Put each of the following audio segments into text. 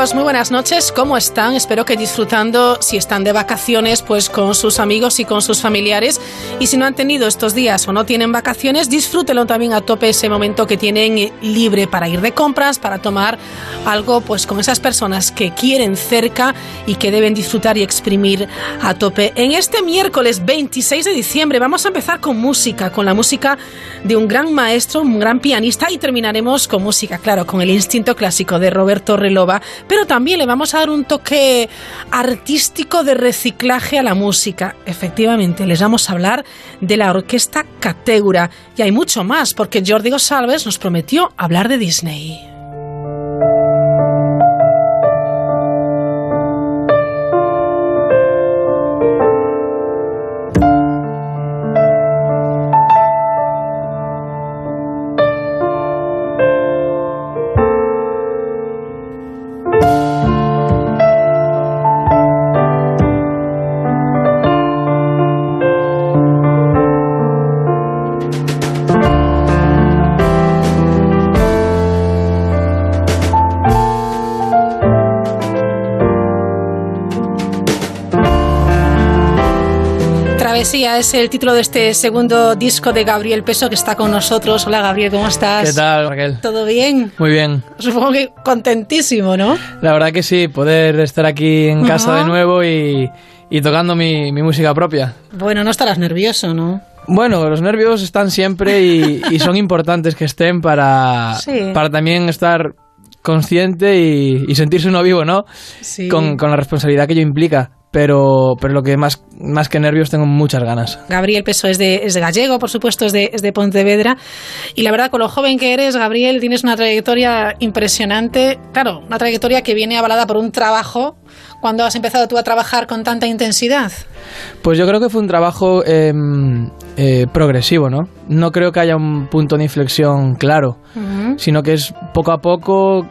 muy buenas noches. ¿Cómo están? Espero que disfrutando, si están de vacaciones, pues con sus amigos y con sus familiares. Y si no han tenido estos días o no tienen vacaciones, disfrútenlo también a tope ese momento que tienen libre para ir de compras, para tomar algo, pues con esas personas que quieren cerca y que deben disfrutar y exprimir a tope. En este miércoles 26 de diciembre vamos a empezar con música, con la música de un gran maestro, un gran pianista y terminaremos con música, claro, con el instinto clásico de Roberto Relova pero también le vamos a dar un toque artístico de reciclaje a la música. Efectivamente, les vamos a hablar de la orquesta Cateura y hay mucho más porque Jordi González nos prometió hablar de Disney. Es el título de este segundo disco de Gabriel Peso que está con nosotros. Hola Gabriel, ¿cómo estás? ¿Qué tal, Raquel? ¿Todo bien? Muy bien. Supongo que contentísimo, ¿no? La verdad que sí, poder estar aquí en casa de nuevo y, tocando mi, música propia. Bueno, no estarás nervioso, ¿no? Bueno, los nervios están siempre y, son importantes que estén para, para también estar consciente y, sentirse uno vivo, ¿no? Sí. Con, con la responsabilidad que ello implica pero, pero lo que más, más que nervios tengo muchas ganas. Gabriel Peso es de, es de gallego, por supuesto, es de, es de Pontevedra. Y la verdad, con lo joven que eres, Gabriel, tienes una trayectoria impresionante. Claro, una trayectoria que viene avalada por un trabajo. ¿Cuándo has empezado tú a trabajar con tanta intensidad? Pues yo creo que fue un trabajo em, eh, progresivo, ¿no? No creo que haya un punto de inflexión claro, sino que es poco a poco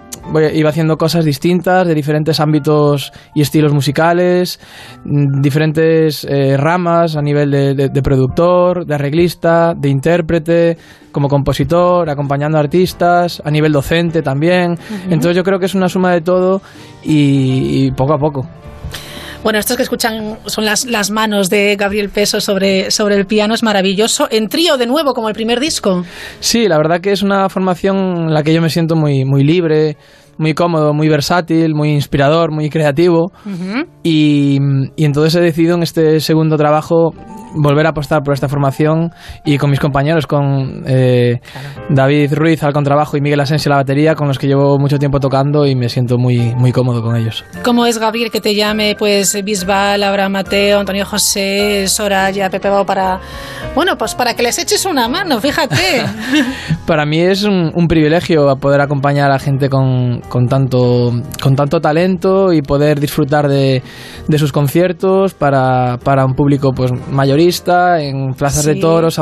iba haciendo cosas distintas de diferentes ámbitos y estilos musicales, mm, diferentes eh, ramas a nivel de, productor, de arreglista, de intérprete, como compositor, acompañando a artistas, a nivel docente también. Entonces yo creo que es una suma de todo y, poco a poco. Bueno, estos que escuchan son las, las manos de Gabriel Peso sobre, sobre el piano, es maravilloso. En trío de nuevo, como el primer disco. Sí, la verdad que es una formación en la que yo me siento muy, muy libre, muy cómodo, muy versátil, muy inspirador, muy creativo. y, y, entonces he decidido en este segundo trabajo volver a apostar por esta formación y con mis compañeros, con eh, David Ruiz al contrabajo y Miguel Asensio a la batería, con los que llevo mucho tiempo tocando y me siento muy, muy cómodo con ellos. ¿Cómo es, Gabriel, que te llame pues Bisbal, Abraham Mateo, Antonio José, Soraya, Pepe Bao para... Bueno, pues para que les eches una mano, fíjate. para mí es un, un, privilegio poder acompañar a la gente con, con, tanto, con tanto talento y poder disfrutar de, de sus conciertos para, para un público pues mayor en plazas de toros.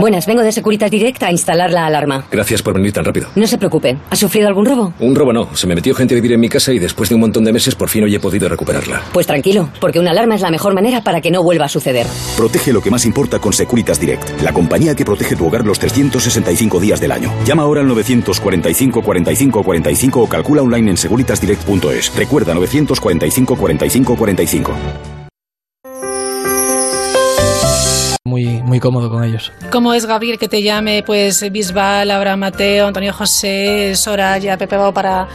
Buenas, vengo de Securitas Direct a instalar la alarma. Gracias por venir tan rápido. No se preocupe. ¿Ha sufrido algún robo? Un robo no. Se me metió gente a vivir en mi casa y después de un montón de meses por fin hoy he podido recuperarla. Pues tranquilo, porque una alarma es la mejor manera para que no vuelva a suceder. Protege lo que más importa con Securitas Direct, la compañía que protege tu hogar los 365 días del año. Llama ahora al 945 45 45 o calcula online en securitasdirect.es. Recuerda 945 45 45. Muy, cómodo con ellos. ¿Cómo es, Gabriel, que te llame pues Bisbal, Abraham Mateo, Antonio José, Soraya, Pepe Bao para...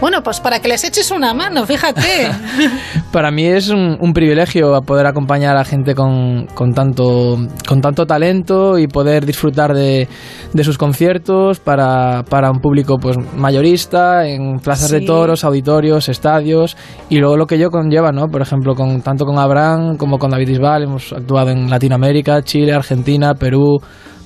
Bueno, pues para que les eches una mano, fíjate. para mí es un, un, privilegio poder acompañar a gente con, con, tanto, con tanto talento y poder disfrutar de, de sus conciertos para, para, un público pues mayorista, en plazas de toros, auditorios, estadios y luego lo que yo conlleva, ¿no? Por ejemplo, con, tanto con Abraham como con David Bisbal hemos actuado en Latinoamérica, Chile, Argentina, Perú,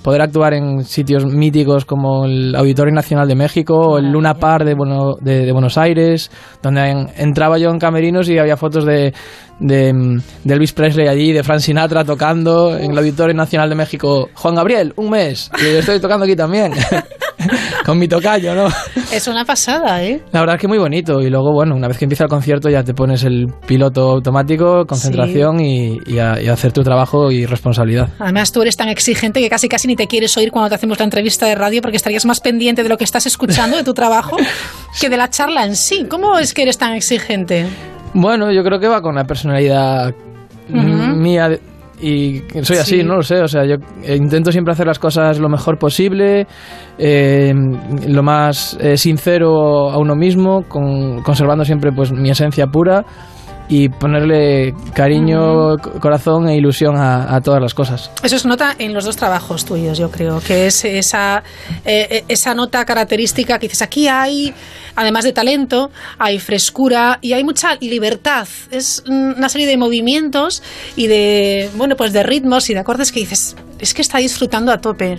poder actuar en sitios míticos como el Auditorio Nacional de México o el Luna Park de, de, Buenos Aires, donde entraba yo en camerinos y había fotos de, de, Elvis Presley allí, de Frank Sinatra tocando en el Auditorio Nacional de México. Juan Gabriel, un mes, y estoy tocando aquí también. con mi tocayo, ¿no? Es una pasada, ¿eh? La verdad es que muy bonito. Y luego, bueno, una vez que empieza el concierto ya te pones el piloto automático, concentración y, y a, y a hacer tu trabajo y responsabilidad. Además, tú eres tan exigente que casi casi ni te quieres oír cuando te hacemos la entrevista de radio porque estarías más pendiente de lo que estás escuchando, de tu trabajo, que de la charla en sí. ¿Cómo es que eres tan exigente? Bueno, yo creo que va con la personalidad mía de- y soy así, Sí. no lo sé, o sea, yo eh, intento siempre hacer las cosas lo mejor posible, eh, lo más eh, sincero a uno mismo, con- conservando siempre pues mi esencia pura y ponerle cariño, co- corazón e ilusión a, a todas las cosas. Eso se nota en los dos trabajos tuyos, yo creo, que es esa, eh, esa nota característica que dices, aquí hay, además de talento, hay frescura y hay mucha libertad. Es una serie de movimientos y de, bueno, pues de ritmos y de acordes que dices, es que está disfrutando a tope.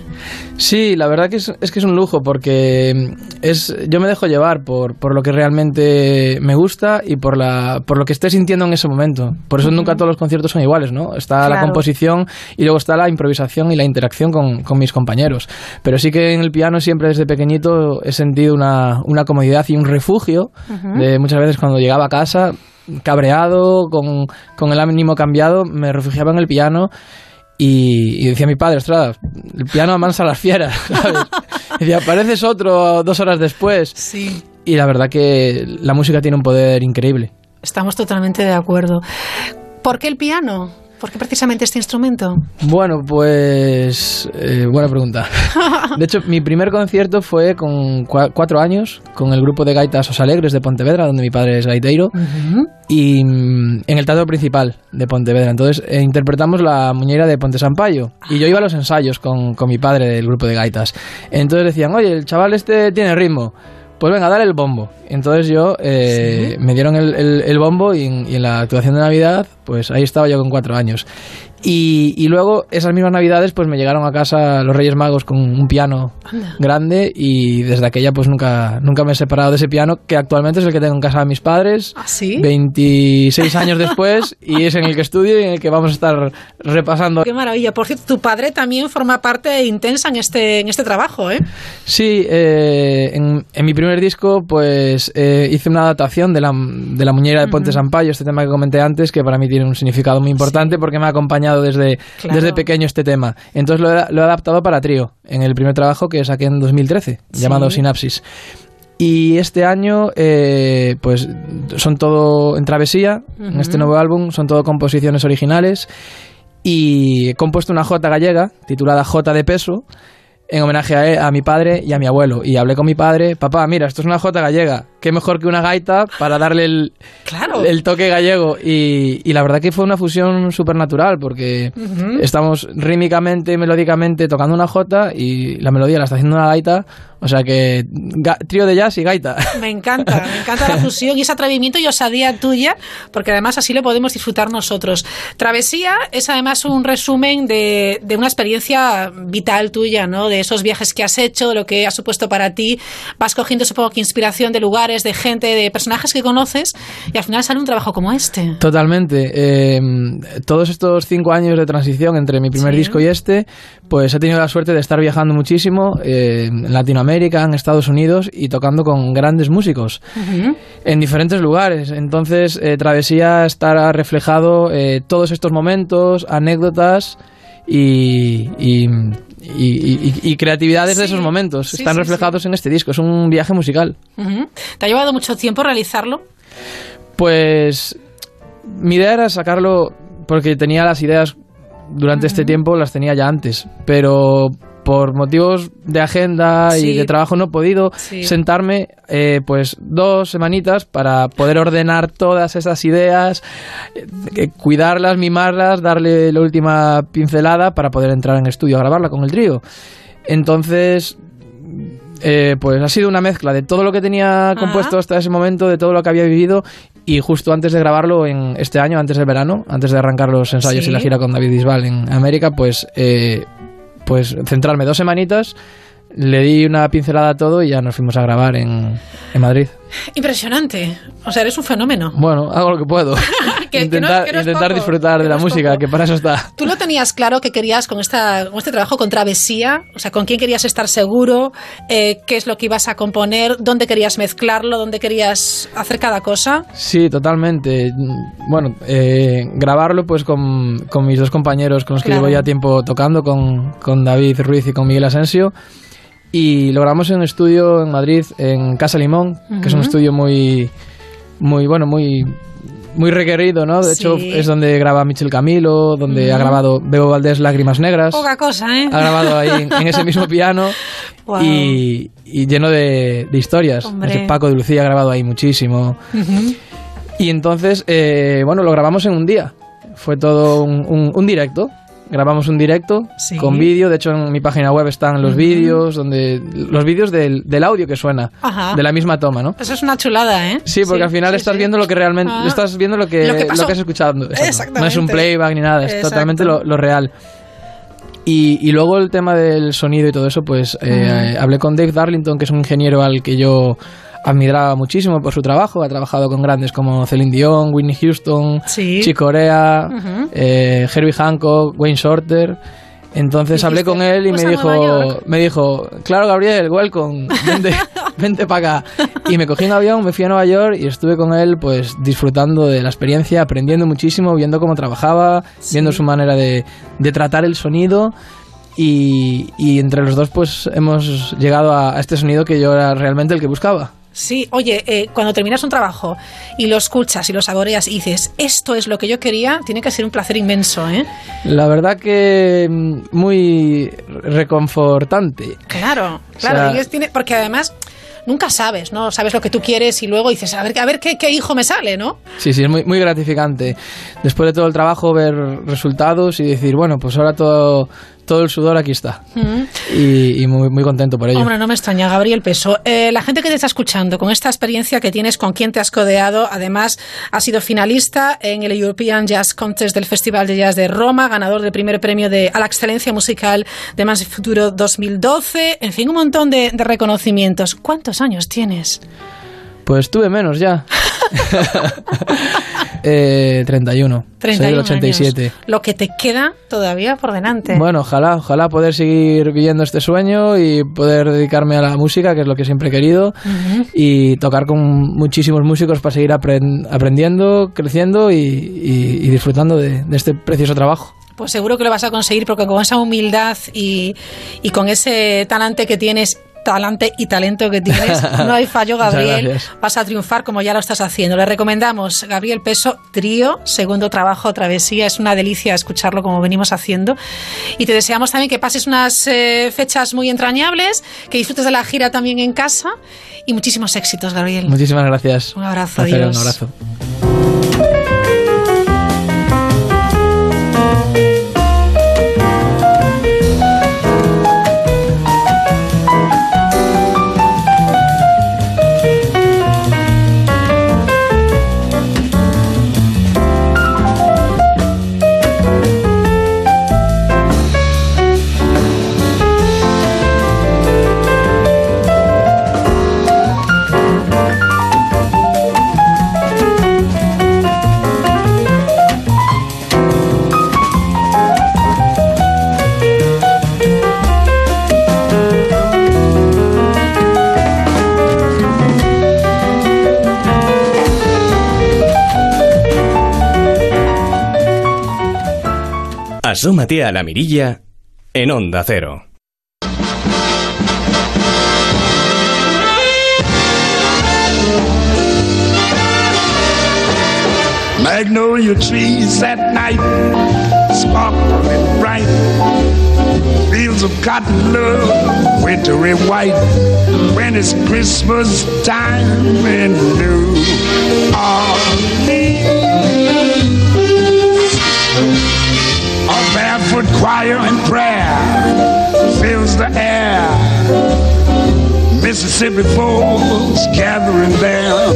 Sí, la verdad que es, es que es un lujo porque es yo me dejo llevar por, por lo que realmente me gusta y por la por lo que esté sintiendo en ese momento. Por eso nunca todos los conciertos son iguales, ¿no? Está la composición y luego está la improvisación y la interacción con, con mis compañeros. Pero sí que en el piano siempre desde pequeñito he sentido una, una comodidad y un refugio de muchas veces cuando llegaba a casa cabreado, con, con el ánimo cambiado, me refugiaba en el piano y, y decía mi padre, ostras, el piano amansa a las fieras, ¿sabes? Decía, pareces otro dos horas después. Sí. Y la verdad que la música tiene un poder increíble. Estamos totalmente de acuerdo. ¿Por qué el piano? ¿Por qué precisamente este instrumento? Bueno, pues eh, buena pregunta. De hecho, mi primer concierto fue con cua- cuatro años con el grupo de gaitas Os Alegres de Pontevedra, donde mi padre es gaiteiro, y mm, en el teatro principal de Pontevedra. Entonces eh, interpretamos la muñeira de Ponte Sampaio y yo iba a los ensayos con, con mi padre del grupo de gaitas. Entonces decían, oye, el chaval este tiene ritmo. Pues venga, dale el bombo. Entonces yo eh, me dieron el, el- el bombo y en, y en la actuación de Navidad, pues ahí estaba yo con cuatro años. Y, y luego esas mismas Navidades, pues me llegaron a casa los Reyes Magos con un piano grande y desde aquella pues nunca, nunca me he separado de ese piano que actualmente es el que tengo en casa de mis padres. ¿Ah, sí? 26 años después y es en el que estudio y en el que vamos a estar repasando. Qué maravilla. Por cierto, tu padre también forma parte intensa en este, en este trabajo, ¿eh? Sí, eh, en, en mi primer disco pues eh, hice una adaptación de la, de la muñeira de Ponte Sampaio, este tema que comenté antes, que para mí tiene un significado muy importante porque me ha acompañado desde, Claro. desde pequeño este tema. Entonces lo he, lo he adaptado para trío, en el primer trabajo que saqué en 2013, Sí. llamado Sinapsis. Y este año, eh, pues son todo en travesía, en este nuevo álbum, son todo composiciones originales. Y he compuesto una J gallega, titulada J de peso, en homenaje a, él- a mi padre y a mi abuelo. Y hablé con mi padre, papá, mira, esto es una J gallega, qué mejor que una gaita para darle el, Claro. el toque gallego. Y, y la verdad que fue una fusión súper natural, porque estamos rítmicamente melódicamente tocando una J y la melodía la está haciendo una gaita. O sea que trío de jazz y gaita. Me encanta, me encanta la fusión y ese atrevimiento y osadía tuya, porque además así lo podemos disfrutar nosotros. Travesía es además un resumen de, de una experiencia vital tuya, ¿no? De esos viajes que has hecho, de lo que ha supuesto para ti. Vas cogiendo, supongo que inspiración de lugares, de gente, de personajes que conoces y al final sale un trabajo como este. Totalmente. Eh, todos estos cinco años de transición entre mi primer Sí. disco y este, pues he tenido la suerte de estar viajando muchísimo eh, en Latinoamérica, en Estados Unidos y tocando con grandes músicos en diferentes lugares. Entonces, eh, Travesía estará reflejado todos estos momentos, anécdotas y, y, y- y- y creatividades de Sí. esos momentos. Sí, Están sí, reflejados en este disco. Es un viaje musical. ¿Te ha llevado mucho tiempo realizarlo? Pues mi idea era sacarlo porque tenía las ideas durante este tiempo, las tenía ya antes, pero por motivos de agenda Sí. y de trabajo no he podido Sí. sentarme eh, pues dos semanitas para poder ordenar todas esas ideas, eh, eh, cuidarlas, mimarlas, darle la última pincelada para poder entrar en estudio a grabarla con el trío. Entonces, eh, pues ha sido una mezcla de todo lo que tenía compuesto hasta ese momento, de todo lo que había vivido y justo antes de grabarlo en este año, antes del verano, antes de arrancar los ensayos Sí. y la gira con David Bisbal en América, pues, eh, pues centrarme dos semanitas, le di una pincelada a todo y ya nos fuimos a grabar en, en Madrid. Impresionante. O sea, eres un fenómeno. Bueno, hago lo que puedo. Que- que no- intentar que no intentar poco, disfrutar de no la música, poco. que para eso está. ¿Tú lo tenías claro que querías con, esta, con este trabajo, con Travesía? O sea, ¿con quién querías estar seguro? Eh, ¿Qué es lo que ibas a componer? ¿Dónde querías mezclarlo? ¿Dónde querías hacer cada cosa? Sí, totalmente. Bueno, eh, grabarlo pues con, con mis dos compañeros con los que Claro. llevo ya tiempo tocando, con, con David Ruiz y con Miguel Asensio. Y lo grabamos en un estudio en Madrid, en Casa Limón, que es un estudio muy, muy bueno, muy, muy requerido, ¿no? De hecho, es donde graba Michel Camilo, donde ha grabado Bebo Valdés Lágrimas Negras. Poca cosa, ¿eh? Ha grabado ahí en, en ese mismo piano y, y lleno de, de historias. Paco de Lucía ha grabado ahí muchísimo. Y entonces, eh, bueno, lo grabamos en un día. Fue todo un, un- un directo. Grabamos un directo Sí. con vídeo. De hecho, en mi página web están los vídeos, donde los vídeos del, del audio que suena, Ajá. de la misma toma, ¿no? Eso es una chulada, ¿eh? Sí, porque al final sí, estás viendo lo que realmente Ah. estás viendo lo que Lo que has escuchado. Exacto. No es un playback ni nada, es Exacto. totalmente lo, lo real. Y, y luego el tema del sonido y todo eso, pues eh, hablé con Dave Darlington, que es un ingeniero al que yo admiraba muchísimo por su trabajo. Ha trabajado con grandes como Celine Dion, Whitney Houston, Sí. Chick Corea, eh, Herbie Hancock, Wayne Shorter. Entonces hablé con él y "Pues me dijo, York". me dijo, claro Gabriel, welcome, vente, vente para acá. Y me cogí un avión, me fui a Nueva York y estuve con él pues disfrutando de la experiencia, aprendiendo muchísimo, viendo cómo trabajaba, viendo su manera de, de tratar el sonido. Y, y entre los dos pues hemos llegado a, a este sonido que yo era realmente el que buscaba. Sí, oye, eh, cuando terminas un trabajo y lo escuchas y lo saboreas y dices, esto es lo que yo quería, tiene que ser un placer inmenso, ¿eh? La verdad que mm, muy reconfortante. Claro, O claro, sea- y es- tiene, porque además nunca sabes, ¿no? Sabes lo que tú quieres y luego dices, a ver, a ver qué, qué hijo me sale, ¿no? Sí, sí, es muy, muy gratificante. Después de todo el trabajo, ver resultados y decir, bueno, pues ahora todo, todo el sudor aquí está. Mm. Y, y muy, muy contento por ello. Hombre, no me extraña, Gabriel Peso. Eh, la gente que te está escuchando, con esta experiencia que tienes, con quien te has codeado, además has sido finalista en el European Jazz Contest del Festival de Jazz de Roma, ganador del primer premio de, a la excelencia musical de Más Futuro 2012, en fin, un montón de, de reconocimientos. ¿Cuántos años tienes? Pues tuve menos ya. eh, 31. Soy 31 del 87. años. Lo que te queda todavía por delante. Bueno, ojalá, ojalá poder seguir viviendo este sueño y poder dedicarme a la música, que es lo que siempre he querido, y tocar con muchísimos músicos para seguir apren- aprendiendo, creciendo y, y- y disfrutando de- de este precioso trabajo. Pues seguro que lo vas a conseguir porque con esa humildad y, y con ese talante que tienes, talante y talento que tienes, no hay fallo, Gabriel. gracias. Vas a triunfar como ya lo estás haciendo. Le recomendamos Gabriel Peso, Trío, segundo trabajo, Travesía. Es una delicia escucharlo como venimos haciendo. Y te deseamos también que pases unas eh, fechas muy entrañables, que disfrutes de la gira también en casa y muchísimos éxitos, Gabriel. Muchísimas gracias. Un abrazo, adiós. Un abrazo. Asómate a la mirilla en Onda Cero. Magnolia trees at night, sparkling bright. Fields of cotton love, wintry white. When it's Christmas time in New Orleans. Choir and prayer fills the air. Mississippi folks gathering there,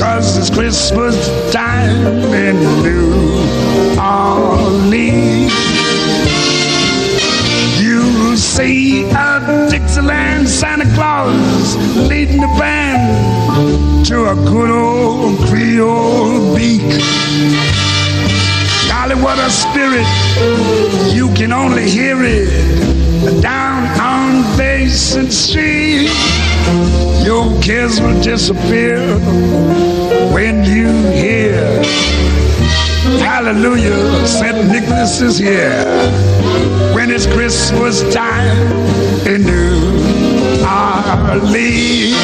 cause it's Christmas time in New Orleans. You see a Dixieland Santa Claus leading the band to a good old Creole beak. Golly, what spirit! You can only hear it down on Basin Street. Your cares will disappear when you hear. Hallelujah, St. Nicholas is here. When it's Christmas time in New Orleans.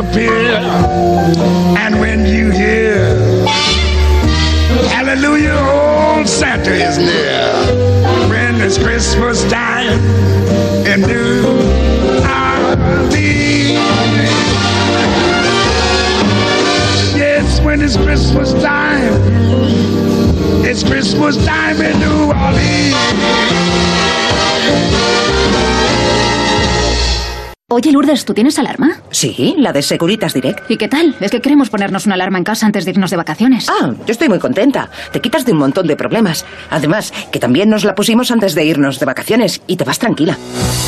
Disappear. Oye, Lourdes, ¿tú tienes alarma? Sí, la de Securitas Direct. ¿Y qué tal? Es que queremos ponernos una alarma en casa antes de irnos de vacaciones. Ah, yo estoy muy contenta. Te quitas de un montón de problemas. Además, que también nos la pusimos antes de irnos de vacaciones y te vas tranquila.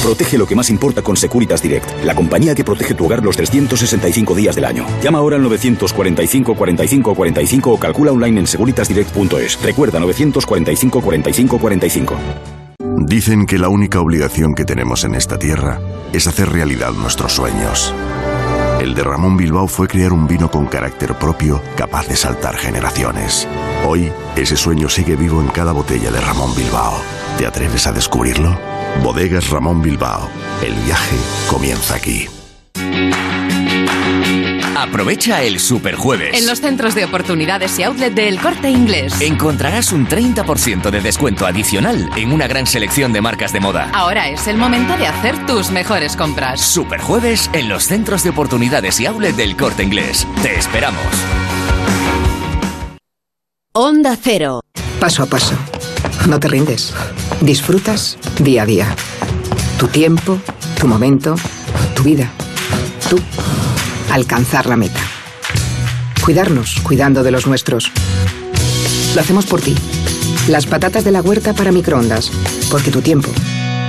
Protege lo que más importa con Securitas Direct, la compañía que protege tu hogar los 365 días del año. Llama ahora al 945 45 45 o calcula online en securitasdirect.es. Recuerda 945 45 45. Dicen que la única obligación que tenemos en esta tierra es hacer realidad nuestros sueños. El de Ramón Bilbao fue crear un vino con carácter propio capaz de saltar generaciones. Hoy, ese sueño sigue vivo en cada botella de Ramón Bilbao. ¿Te atreves a descubrirlo? Bodegas Ramón Bilbao. El viaje comienza aquí. Aprovecha el Superjueves. En los centros de oportunidades y outlet del Corte Inglés. Encontrarás un 30% de descuento adicional en una gran selección de marcas de moda. Ahora es el momento de hacer tus mejores compras. Superjueves en los centros de oportunidades y outlet del Corte Inglés. Te esperamos. Onda Cero. Paso a paso. No te rindes. Disfrutas día a día. Tu tiempo, tu momento, tu vida. Tú. Alcanzar la meta. Cuidarnos, cuidando de los nuestros. Lo hacemos por ti. Las patatas de la huerta para microondas. Porque tu tiempo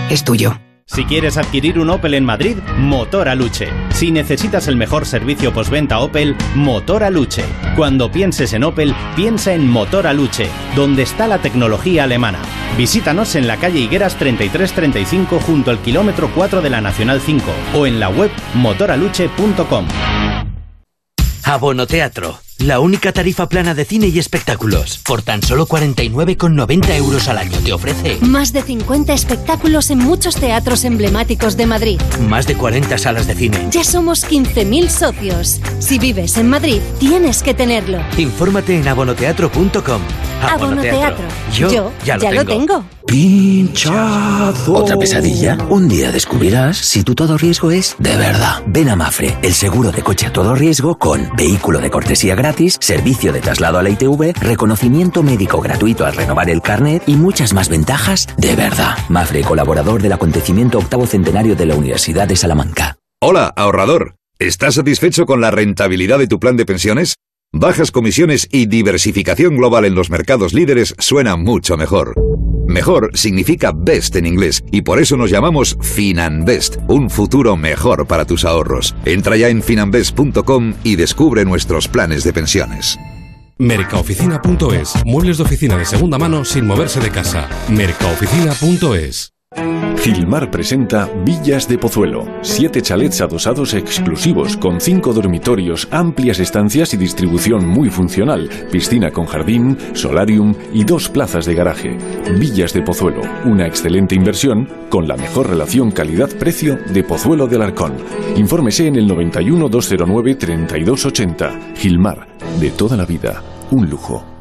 es tuyo. Si quieres adquirir un Opel en Madrid, Motor Aluche. Si necesitas el mejor servicio postventa Opel, Motor Aluche. Cuando pienses en Opel, piensa en Motor Aluche, donde está la tecnología alemana. Visítanos en la calle Higueras 3335 junto al kilómetro 4 de la Nacional 5 o en la web motoraluche.com. Abono Teatro, la única tarifa plana de cine y espectáculos. Por tan solo 49,90 euros al año te ofrece Más de 50 espectáculos en muchos teatros emblemáticos de Madrid. más de 40 salas de cine. Ya somos 15.000 socios. Si vives en Madrid, tienes que tenerlo. Infórmate en abonoteatro.com. Abono Teatro. Yo, ya, lo, tengo. Pinchazo. ¿Otra pesadilla? Un día descubrirás si tu todo riesgo es de verdad. Ven a Mafre, el seguro de coche a todo riesgo con vehículo de cortesía gratis, servicio de traslado a la ITV, reconocimiento médico gratuito al renovar el carnet y muchas más ventajas de verdad. Mafre, colaborador del acontecimiento octavo centenario de la Universidad de Salamanca. Hola, ahorrador. ¿Estás satisfecho con la rentabilidad de tu plan de pensiones? Bajas comisiones y diversificación global en los mercados líderes suena mucho mejor. Mejor significa best en inglés y por eso nos llamamos Finanbest, un futuro mejor para tus ahorros. Entra ya en finanbest.com y descubre nuestros planes de pensiones. Mercaoficina.es. Muebles de oficina de segunda mano sin moverse de casa. Mercaoficina.es. Gilmar presenta Villas de Pozuelo. Siete chalets adosados exclusivos con cinco dormitorios, amplias estancias y distribución muy funcional, piscina con jardín, solarium y dos plazas de garaje. Villas de Pozuelo, una excelente inversión con la mejor relación calidad-precio de Pozuelo del Arcón. Infórmese en el 91 209 3280. Gilmar, de toda la vida, un lujo.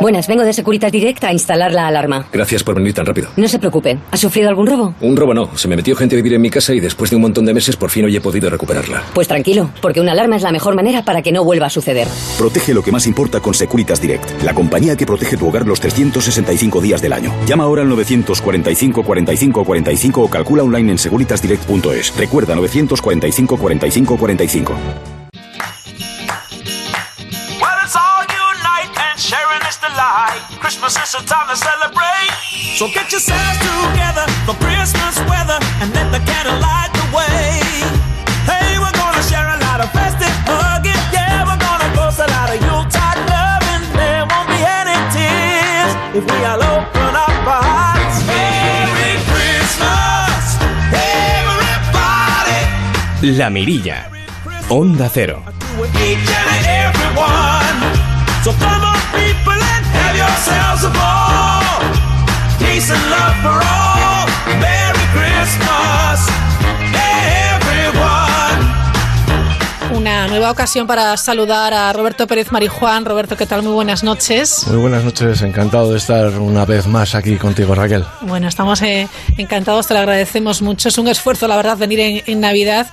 Buenas, vengo de Securitas Direct a instalar la alarma. Gracias por venir tan rápido. No se preocupe. ¿Ha sufrido algún robo? Un robo no. Se me metió gente a vivir en mi casa y después de un montón de meses por fin hoy he podido recuperarla. Pues tranquilo, porque una alarma es la mejor manera para que no vuelva a suceder. Protege lo que más importa con Securitas Direct, la compañía que protege tu hogar los 365 días del año. Llama ahora al 945 45 45 o calcula online en securitasdirect.es. Recuerda 945 45 45. Christmas is a time to celebrate. So get yourselves together for Christmas weather and let the candle light the way. Hey, we're gonna share a lot of festive hugging. Yeah, we're gonna boast a lot of Yuletide loving. There won't be any tears if we all open up our hearts. Merry Christmas, everybody. La Mirilla. Onda Cero. Each and everyone. So come on, have yourselves a ball. Peace and love for all. Merry Christmas, Una nueva ocasión para saludar a Roberto Pérez Marijuán. Roberto, ¿qué tal? Muy buenas noches. Muy buenas noches, encantado de estar una vez más aquí contigo, Raquel. Bueno, estamos eh, encantados, te lo agradecemos mucho. Es un esfuerzo, la verdad, venir en, en Navidad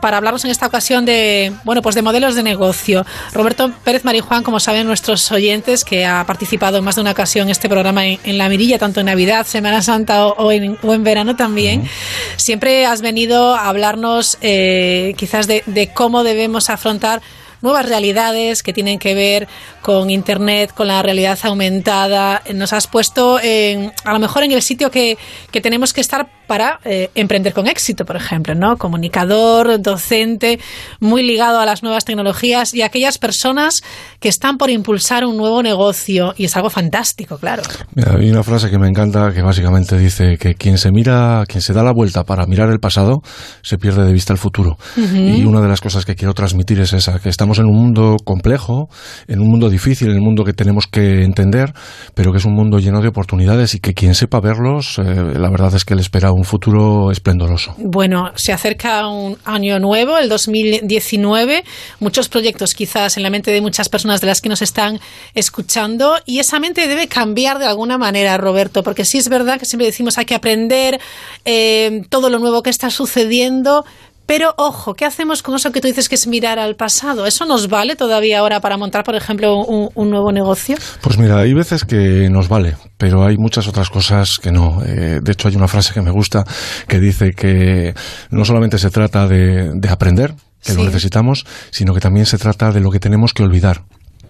para hablarnos en esta ocasión de, bueno, pues de modelos de negocio. Roberto Pérez Marijuán, como saben nuestros oyentes, que ha participado en más de una ocasión en este programa en, La Mirilla, tanto en Navidad, Semana Santa o, en, o en, verano también, siempre has venido a hablarnos eh, quizás de, de cómo debemos afrontar nuevas realidades que tienen que ver con Internet, con la realidad aumentada. Nos has puesto en, a lo mejor en el sitio que, que tenemos que estar para eh, emprender con éxito, por ejemplo, ¿no? Comunicador, docente, muy ligado a las nuevas tecnologías y aquellas personas que están por impulsar un nuevo negocio. Y es algo fantástico, claro. Mira, hay una frase que me encanta que básicamente dice que quien se mira, quien se da la vuelta para mirar el pasado, se pierde de vista el futuro. Uh -huh. Y una de las cosas que quiero transmitir es esa, que estamos en un mundo complejo, en un mundo difícil, en un mundo que tenemos que entender, pero que es un mundo lleno de oportunidades y que quien sepa verlos, eh, la verdad es que le espera un futuro esplendoroso. Bueno, se acerca un año nuevo, el 2019, muchos proyectos quizás en la mente de muchas personas de las que nos están escuchando y esa mente debe cambiar de alguna manera, Roberto, porque sí es verdad que siempre decimos hay que aprender eh, todo lo nuevo que está sucediendo, pero ojo, ¿qué hacemos con eso que tú dices que es mirar al pasado? ¿Eso nos vale todavía ahora para montar, por ejemplo, un, un nuevo negocio? Pues mira, hay veces que nos vale, pero hay muchas otras cosas que no. Eh, de hecho, hay una frase que me gusta que dice que no solamente se trata de, de aprender, que sí. lo necesitamos, sino que también se trata de lo que tenemos que olvidar.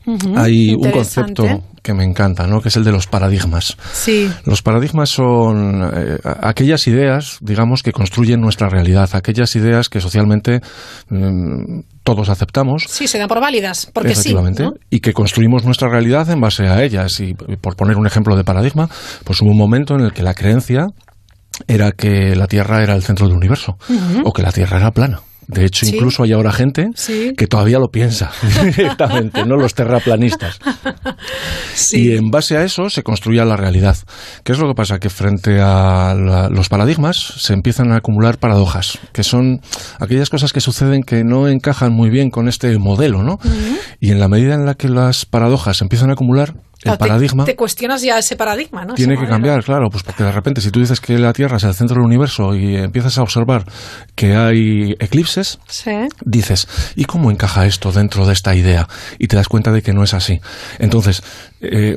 Uh -huh. Hay un concepto que me encanta, ¿no? que es el de los paradigmas. Sí. Los paradigmas son eh, aquellas ideas, digamos, que construyen nuestra realidad, aquellas ideas que socialmente eh, todos aceptamos. Sí, se dan por válidas, porque efectivamente, sí. ¿no? Y que construimos nuestra realidad en base a ellas. Y por poner un ejemplo de paradigma, pues hubo un momento en el que la creencia era que la Tierra era el centro del universo, uh -huh. o que la Tierra era plana. De hecho, ¿Sí? incluso hay ahora gente ¿Sí? que todavía lo piensa directamente, no los terraplanistas. Sí. Y en base a eso se construía la realidad. ¿Qué es lo que pasa? Que frente a la, los paradigmas se empiezan a acumular paradojas, que son aquellas cosas que suceden que no encajan muy bien con este modelo, ¿no? Uh -huh. Y en la medida en la que las paradojas se empiezan a acumular, el paradigma Te, cuestionas ya ese paradigma, ¿no? tiene que manera. cambiar, claro, pues porque de repente si tú dices que la Tierra es el centro del universo y empiezas a observar que hay eclipses, Sí. dices, ¿y cómo encaja esto dentro de esta idea? Y te das cuenta de que no es así. Entonces, eh,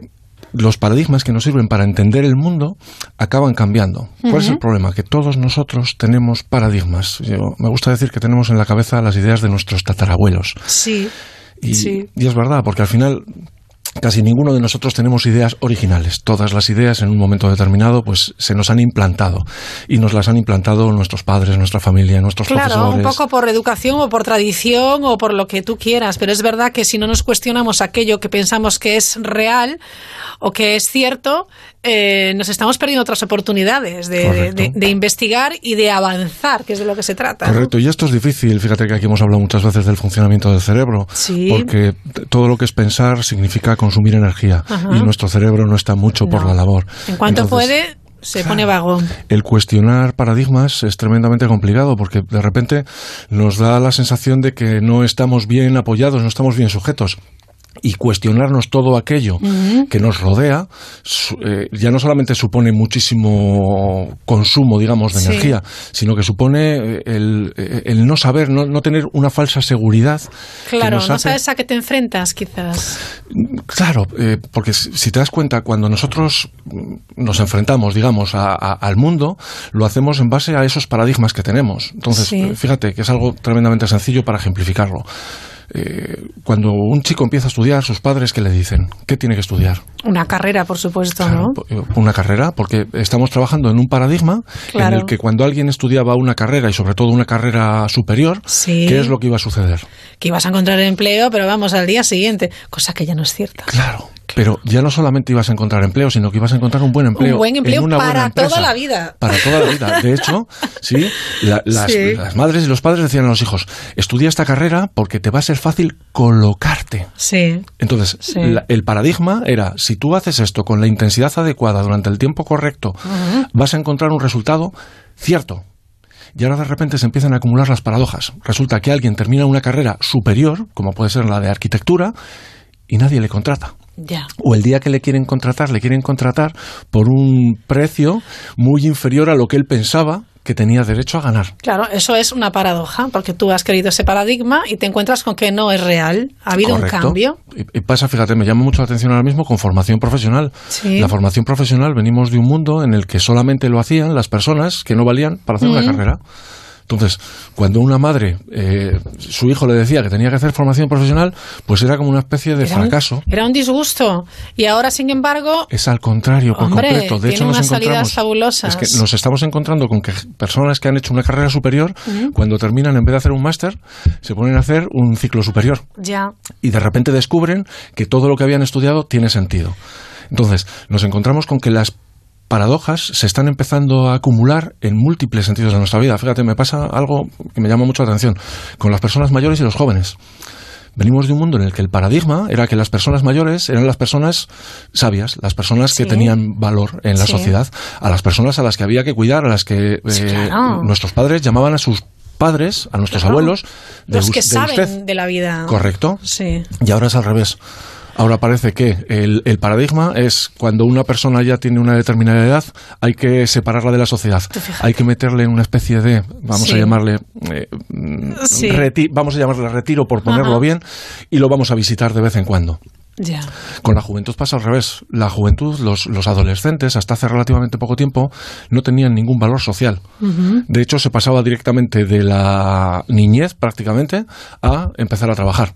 los paradigmas que nos sirven para entender el mundo acaban cambiando. ¿Cuál es el problema? Que todos nosotros tenemos paradigmas. Yo- me gusta decir que tenemos en la cabeza las ideas de nuestros tatarabuelos. Sí. Y, Sí. y es verdad, porque al final casi ninguno de nosotros tenemos ideas originales. Todas las ideas en un momento determinado pues se nos han implantado y nos las han implantado nuestros padres, nuestra familia, nuestros Claro, un profesores. poco por educación o por tradición o por lo que tú quieras, pero es verdad que si no nos cuestionamos aquello que pensamos que es real o que es cierto, eh, nos estamos perdiendo otras oportunidades de, investigar y de avanzar, que es de lo que se trata. ¿no? Correcto, y esto es difícil. Fíjate que aquí hemos hablado muchas veces del funcionamiento del cerebro, Sí. porque todo lo que es pensar significa consumir energía Ajá. y nuestro cerebro no está mucho por la labor. En cuanto Entonces, puede, se pone vago. El cuestionar paradigmas es tremendamente complicado porque de repente nos da la sensación de que no estamos bien apoyados, no estamos bien sujetos. Y cuestionarnos todo aquello que nos rodea eh, ya no solamente supone muchísimo consumo, digamos, de Sí. energía, sino que supone eh, el, eh, el no saber, no, no tener una falsa seguridad. Claro, no hace- sabes a qué te enfrentas, quizás. Claro, eh, porque si te das cuenta, cuando nosotros nos enfrentamos, digamos, a- a- al mundo, lo hacemos en base a esos paradigmas que tenemos. Entonces, Sí. fíjate que es algo tremendamente sencillo para ejemplificarlo. Eh, cuando un chico empieza a estudiar, sus padres, ¿qué le dicen? ¿Qué tiene que estudiar? Una carrera, por supuesto, ¿no? Eh, Una carrera, porque estamos trabajando en un paradigma Claro. en el que cuando alguien estudiaba una carrera, y sobre todo una carrera superior, Sí. ¿qué es lo que iba a suceder? Que ibas a encontrar empleo, pero vamos, al día siguiente, cosa que ya no es cierta. Claro. Pero ya no solamente ibas a encontrar empleo, sino que ibas a encontrar un buen empleo. Un buen empleo en una buena para empresa. toda la vida. Para toda la vida. De hecho, sí, la- las, Sí. las madres y los padres decían a los hijos, estudia esta carrera porque te va a ser fácil colocarte. Sí. Entonces, Sí. la- el paradigma era, si tú haces esto con la intensidad adecuada durante el tiempo correcto, vas a encontrar un resultado cierto. Y ahora de repente se empiezan a acumular las paradojas. Resulta que alguien termina una carrera superior, como puede ser la de arquitectura, y nadie le contrata. Ya. O el día que le quieren contratar, le quieren contratar por un precio muy inferior a lo que él pensaba que tenía derecho a ganar. Claro, eso es una paradoja, porque tú has querido ese paradigma y te encuentras con que no es real. Ha habido Correcto. un cambio. Y, y pasa, fíjate, me llama mucho la atención ahora mismo con formación profesional. Sí. La formación profesional venimos de un mundo en el que solamente lo hacían las personas que no valían para hacer una carrera. Entonces, cuando una madre, eh, su hijo le decía que tenía que hacer formación profesional, pues era como una especie de Era un- fracaso. Era un disgusto. Y ahora, sin embargo, Es al contrario, por Hombre, completo. De hecho, nos encontramos. fabulosas. Es que nos estamos encontrando con que personas que han hecho una carrera superior, cuando terminan, en vez de hacer un máster, se ponen a hacer un ciclo superior. ya. Y de repente descubren que todo lo que habían estudiado tiene sentido. Entonces, nos encontramos con que las paradojas se están empezando a acumular en múltiples sentidos de nuestra vida. Fíjate, me pasa algo que me llama mucho la atención con las personas mayores y los jóvenes. Venimos de un mundo en el que el paradigma era que las personas mayores eran las personas sabias, las personas que Sí. tenían valor en la Sí. sociedad, a las personas a las que había que cuidar, a las que Sí, eh, claro. nuestros padres llamaban a sus padres, a nuestros Claro. abuelos, de, Los que de saben usted. de la vida. Correcto. Sí. Y ahora es al revés. Ahora parece que el, el paradigma es cuando una persona ya tiene una determinada edad, hay que separarla de la sociedad. Hay que meterle en una especie de, vamos Sí. a llamarle, eh, Sí. vamos a llamarle retiro por ponerlo Ajá. bien, y lo vamos a visitar de vez en cuando. Con la juventud pasa al revés. La juventud, los, los adolescentes, hasta hace relativamente poco tiempo, no tenían ningún valor social. De hecho, se pasaba directamente de la niñez prácticamente a empezar a trabajar.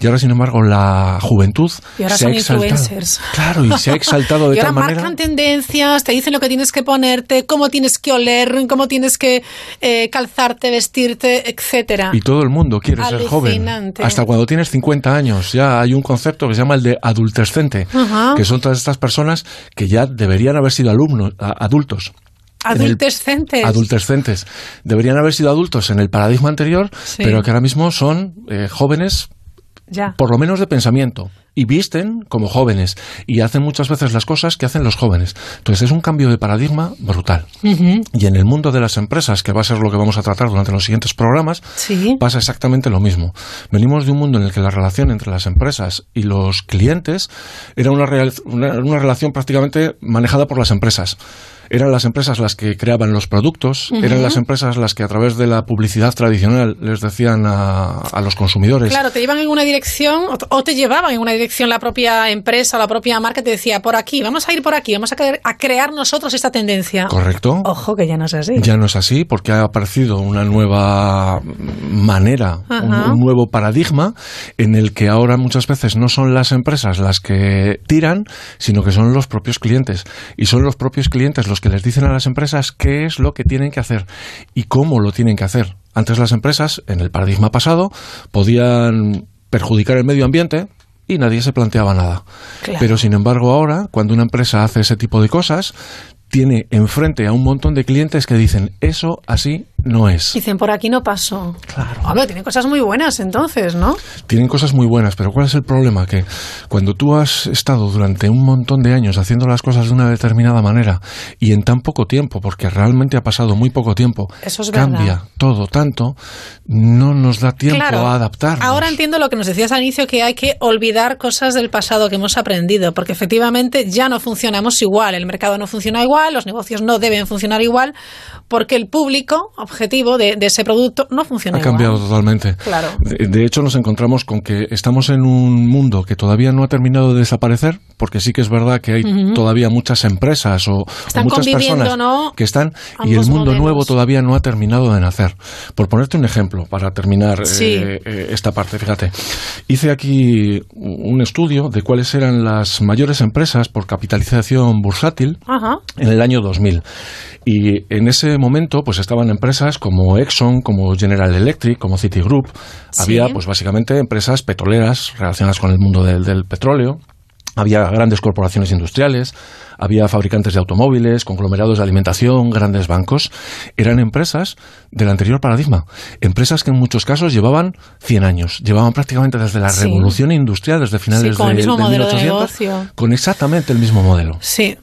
Y ahora, sin embargo, la juventud Y ahora se son ha exaltado. influencers. Claro, y se ha exaltado de y ahora tal manera. marcan tendencias, te dicen lo que tienes que ponerte, cómo tienes que oler, cómo tienes que eh, calzarte, vestirte, etcétera. Y todo el mundo quiere ser joven. Hasta cuando tienes 50 años. Ya hay un concepto que se llama el de adultescente, que son todas estas personas que ya deberían haber sido alumnos, adultos. en el- Adultescentes. adultescentes. Deberían haber sido adultos en el paradigma anterior, Sí. pero que ahora mismo son eh, jóvenes, Ya. por lo menos de pensamiento. Y visten como jóvenes y hacen muchas veces las cosas que hacen los jóvenes. Entonces es un cambio de paradigma brutal. Y en el mundo de las empresas, que va a ser lo que vamos a tratar durante los siguientes programas, pasa exactamente lo mismo. Venimos de un mundo en el que la relación entre las empresas y los clientes era una, una relación prácticamente manejada por las empresas eran las empresas las que creaban los productos, eran las empresas las que a través de la publicidad tradicional les decían a, a los consumidores. Claro, te llevan en una dirección o te llevaban en una dirección la propia empresa, la propia marca, te decía, por aquí, vamos a ir por aquí, vamos a, crear, a crear nosotros esta tendencia. Correcto. Ojo, que ya no es así. Ya no es así porque ha aparecido una nueva manera, un, un nuevo paradigma en el que ahora muchas veces no son las empresas las que tiran, sino que son los propios clientes. Y son los propios clientes los que les dicen a las empresas qué es lo que tienen que hacer y cómo lo tienen que hacer. Antes las empresas, en el paradigma pasado, podían perjudicar el medio ambiente y nadie se planteaba nada. Pero sin embargo ahora, cuando una empresa hace ese tipo de cosas, tiene enfrente a un montón de clientes que dicen eso así no es. Dicen, por aquí no paso. Claro. Hombre, tienen cosas muy buenas entonces, ¿no? Tienen cosas muy buenas, pero ¿cuál es el problema? Que cuando tú has estado durante un montón de años haciendo las cosas de una determinada manera y en tan poco tiempo, porque realmente ha pasado muy poco tiempo, Eso es cambia verdad. todo tanto, no nos da tiempo Claro. a adaptar. Ahora entiendo lo que nos decías al inicio, que hay que olvidar cosas del pasado que hemos aprendido, porque efectivamente ya no funcionamos igual, el mercado no funciona igual, los negocios no deben funcionar igual, porque el público objetivo de, de ese producto no funciona Ha igual. cambiado totalmente. Claro. De, de hecho, nos encontramos con que estamos en un mundo que todavía no ha terminado de desaparecer, porque sí que es verdad que hay todavía muchas empresas o, o Están muchas conviviendo, personas ¿no? que están y el mundo modelos. nuevo todavía no ha terminado de nacer. Por ponerte un ejemplo, para terminar Sí. eh, eh, esta parte, fíjate, hice aquí un estudio de cuáles eran las mayores empresas por capitalización bursátil Ajá. en el año 2000. Y en ese momento, pues estaban empresas como Exxon, como General Electric, como Citigroup. Sí. Había, pues básicamente, empresas petroleras relacionadas con el mundo del, del petróleo. Había grandes corporaciones industriales, había fabricantes de automóviles, conglomerados de alimentación, grandes bancos. Eran empresas del anterior paradigma. Empresas que en muchos casos llevaban 100 años. Llevaban prácticamente desde la Sí. revolución industrial, desde finales Sí, con el de, mismo del modelo de 1800, negocio. con exactamente el mismo modelo. Sí.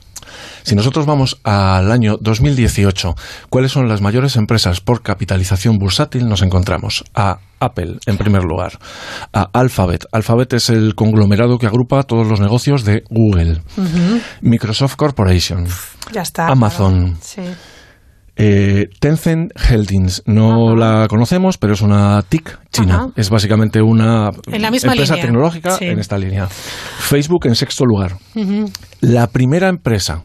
Si nosotros vamos al año 2018, ¿cuáles son las mayores empresas por capitalización bursátil? Nos encontramos a Apple, en primer lugar, a Alphabet. Alphabet es el conglomerado que agrupa todos los negocios de Google. Microsoft Corporation, Ya está. Amazon, claro. Sí. eh, Tencent Holdings. No la conocemos, pero es una TIC china. Ajá. Es básicamente una empresa línea. tecnológica Sí. en esta línea. Facebook en sexto lugar. La primera empresa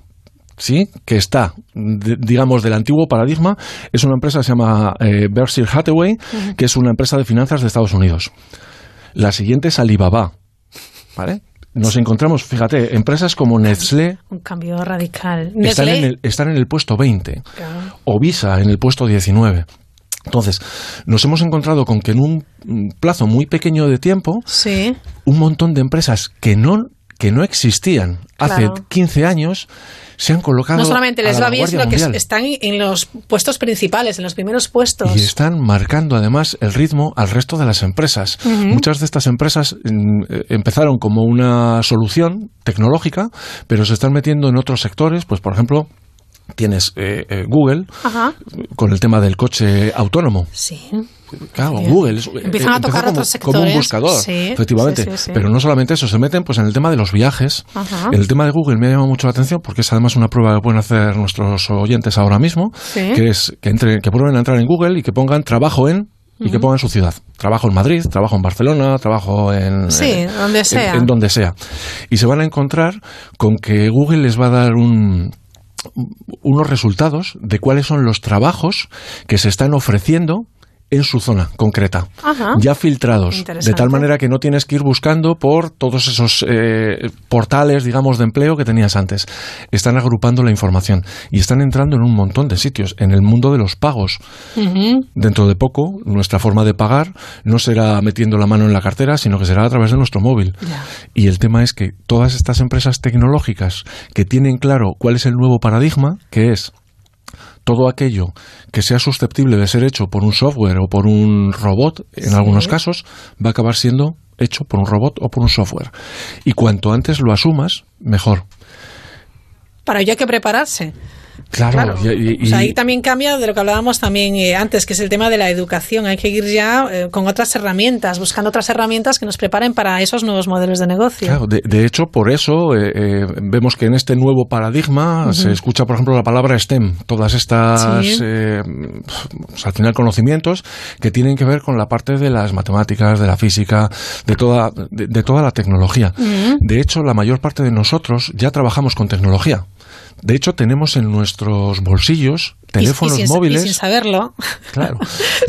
¿sí? que está, de- digamos, del antiguo paradigma, es una empresa que se llama eh, Berkshire Hathaway, que es una empresa de finanzas de Estados Unidos. La siguiente es Alibaba. ¿Vale? Nos encontramos, fíjate, empresas como Nestlé Un cambio radical. están Nestlé. en, el, están en el puesto 20 Claro. o Visa en el puesto 19. Entonces, nos hemos encontrado con que en un mm, plazo muy pequeño de tiempo, Sí. un montón de empresas que no, que no existían hace Claro. 15 años se han colocado. No solamente a les la va bien, sino que están en los puestos principales, en los primeros puestos. Y están marcando además el ritmo al resto de las empresas. Muchas de estas empresas mm, eh, empezaron como una solución tecnológica, pero se están metiendo en otros sectores, pues por ejemplo, tienes eh, eh, Google Ajá. con el tema del coche autónomo. Sí. Claro. Google es- Empiezan eh, a empezó tocar como, otros como un sectores. buscador, Sí, efectivamente. sí. Pero no solamente eso, se meten pues en el tema de los viajes. Ajá. El tema de Google me ha llamado mucho la atención porque es además una prueba que pueden hacer nuestros oyentes ahora mismo, Sí. que es que entren, que prueben a entrar en Google y que pongan trabajo en y que pongan su ciudad. Trabajo en Madrid, trabajo en Barcelona, trabajo en Sí, eh, donde en- sea. en donde sea. Y se van a encontrar con que Google les va a dar un unos resultados de cuáles son los trabajos que se están ofreciendo en su zona concreta, Ajá. ya filtrados, de tal manera que no tienes que ir buscando por todos esos eh, portales, digamos, de empleo que tenías antes. Están agrupando la información y están entrando en un montón de sitios, en el mundo de los pagos. Dentro de poco, nuestra forma de pagar no será metiendo la mano en la cartera, sino que será a través de nuestro móvil. Y el tema es que todas estas empresas tecnológicas que tienen claro cuál es el nuevo paradigma, que es todo aquello que sea susceptible de ser hecho por un software o por un robot, en Sí. algunos casos, va a acabar siendo hecho por un robot o por un software. Y cuanto antes lo asumas, mejor. Para ello hay que prepararse. Claro, Y, ahí también cambia de lo que hablábamos también eh, antes, que es el tema de la educación. Hay que ir ya eh, con otras herramientas, buscando otras herramientas que nos preparen para esos nuevos modelos de negocio. Claro, de, hecho, por eso eh, vemos que en este nuevo paradigma se escucha, por ejemplo, la palabra STEM, todas estas, pues, al final, conocimientos que tienen que ver con la parte de las matemáticas, de la física, de toda, de, toda la tecnología. De hecho, la mayor parte de nosotros ya trabajamos con tecnología. De hecho, tenemos en nuestros bolsillos teléfonos móviles. Y sin saberlo. Claro.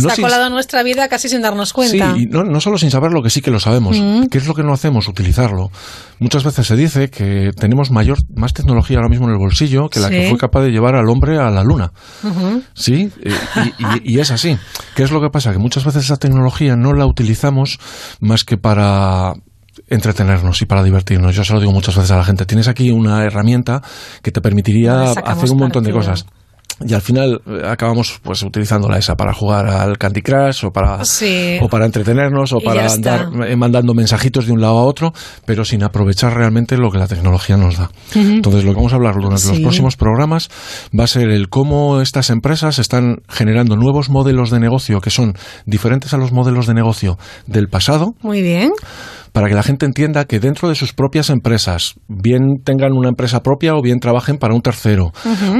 Ha colado en nuestra vida casi sin darnos cuenta. Sí, y no, no, solo sin saberlo, que sí que lo sabemos. Mm. ¿Qué es lo que no hacemos? Utilizarlo. Muchas veces se dice que tenemos mayor, más tecnología ahora mismo en el bolsillo que la que fue capaz de llevar al hombre a la luna. ¿Sí? Eh, y, y, es así. ¿Qué es lo que pasa? Que muchas veces esa tecnología no la utilizamos más que para entretenernos y para divertirnos. Yo se lo digo muchas veces a la gente. Tienes aquí una herramienta que te permitiría hacer un montón de cosas. Y al final eh, acabamos pues utilizándola esa para jugar al Candy Crush o para o para entretenernos o para andar eh, mandando mensajitos de un lado a otro pero sin aprovechar realmente lo que la tecnología nos da. Entonces lo que vamos a hablar durante los próximos programas va a ser el cómo estas empresas están generando nuevos modelos de negocio que son diferentes a los modelos de negocio del pasado muy bien para que la gente entienda que dentro de sus propias empresas, bien tengan una empresa propia o bien trabajen para un tercero,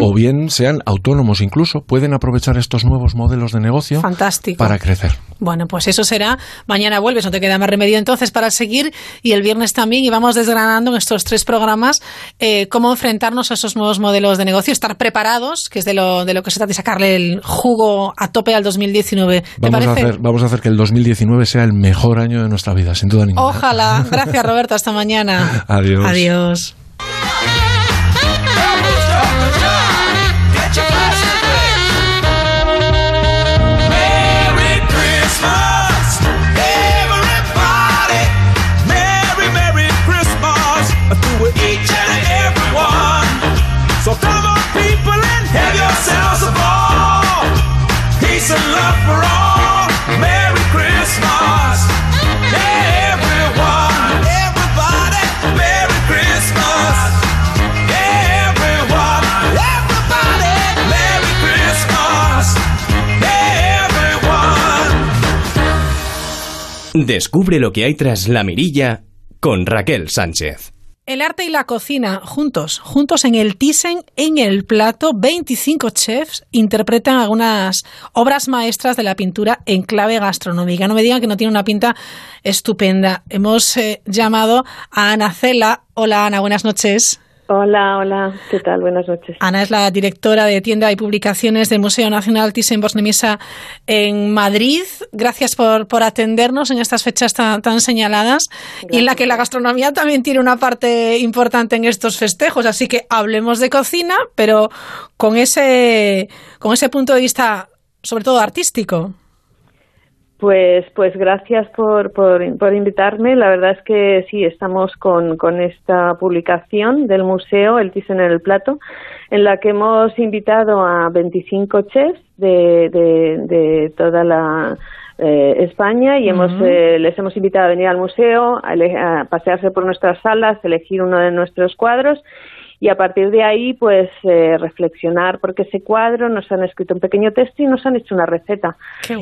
o bien sean autónomos incluso, pueden aprovechar estos nuevos modelos de negocio para crecer. Bueno, pues eso será. Mañana vuelves, no te queda más remedio entonces para seguir y el viernes también y vamos desgranando en estos tres programas eh, cómo enfrentarnos a esos nuevos modelos de negocio, estar preparados, que es de lo, de lo que se trata de sacarle el jugo a tope al 2019. vamos, A hacer, vamos a hacer que el 2019 sea el mejor año de nuestra vida, sin duda ninguna. Ojalá. Gracias, Roberto. Hasta mañana. Adiós. Adiós. Descubre lo que hay tras la mirilla con Raquel Sánchez. El arte y la cocina, juntos, juntos en el Thyssen, en el plato, 25 chefs interpretan algunas obras maestras de la pintura en clave gastronómica. No me digan que no tiene una pinta estupenda. Hemos eh, llamado a Ana Cela. Hola Ana, buenas noches. Hola, hola, ¿qué tal? Buenas noches. Ana es la directora de tienda y publicaciones del Museo Nacional Thyssen-Bornemisza en Madrid. Gracias por, por atendernos en estas fechas tan, señaladas y en la que la gastronomía también tiene una parte importante en estos festejos. Así que hablemos de cocina, pero con ese, con ese punto de vista sobre todo artístico. Pues, pues gracias por, por, invitarme. La verdad es que sí, estamos con, con esta publicación del museo, El Thyssen en el Plato, en la que hemos invitado a 25 chefs de, de, toda la eh, España y hemos, eh, les hemos invitado a venir al museo, a, a pasearse por nuestras salas, elegir uno de nuestros cuadros y a partir de ahí pues eh, reflexionar porque ese cuadro nos han escrito un pequeño texto y nos han hecho una receta.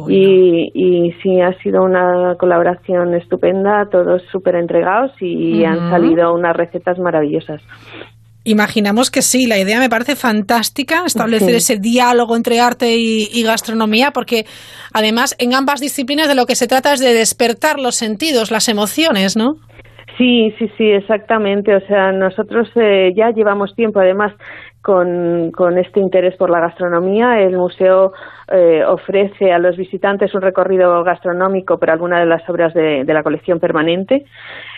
Y, y sí ha sido una colaboración estupenda todos súper entregados y han salido unas recetas maravillosas. Imaginamos que sí, la idea me parece fantástica, establecer ese diálogo entre arte y, y, gastronomía, porque además en ambas disciplinas de lo que se trata es de despertar los sentidos, las emociones, ¿no? Sí, sí, sí, exactamente. O sea, nosotros eh, ya llevamos tiempo, además, con, con, este interés por la gastronomía. El museo eh, ofrece a los visitantes un recorrido gastronómico por alguna de las obras de, de la colección permanente.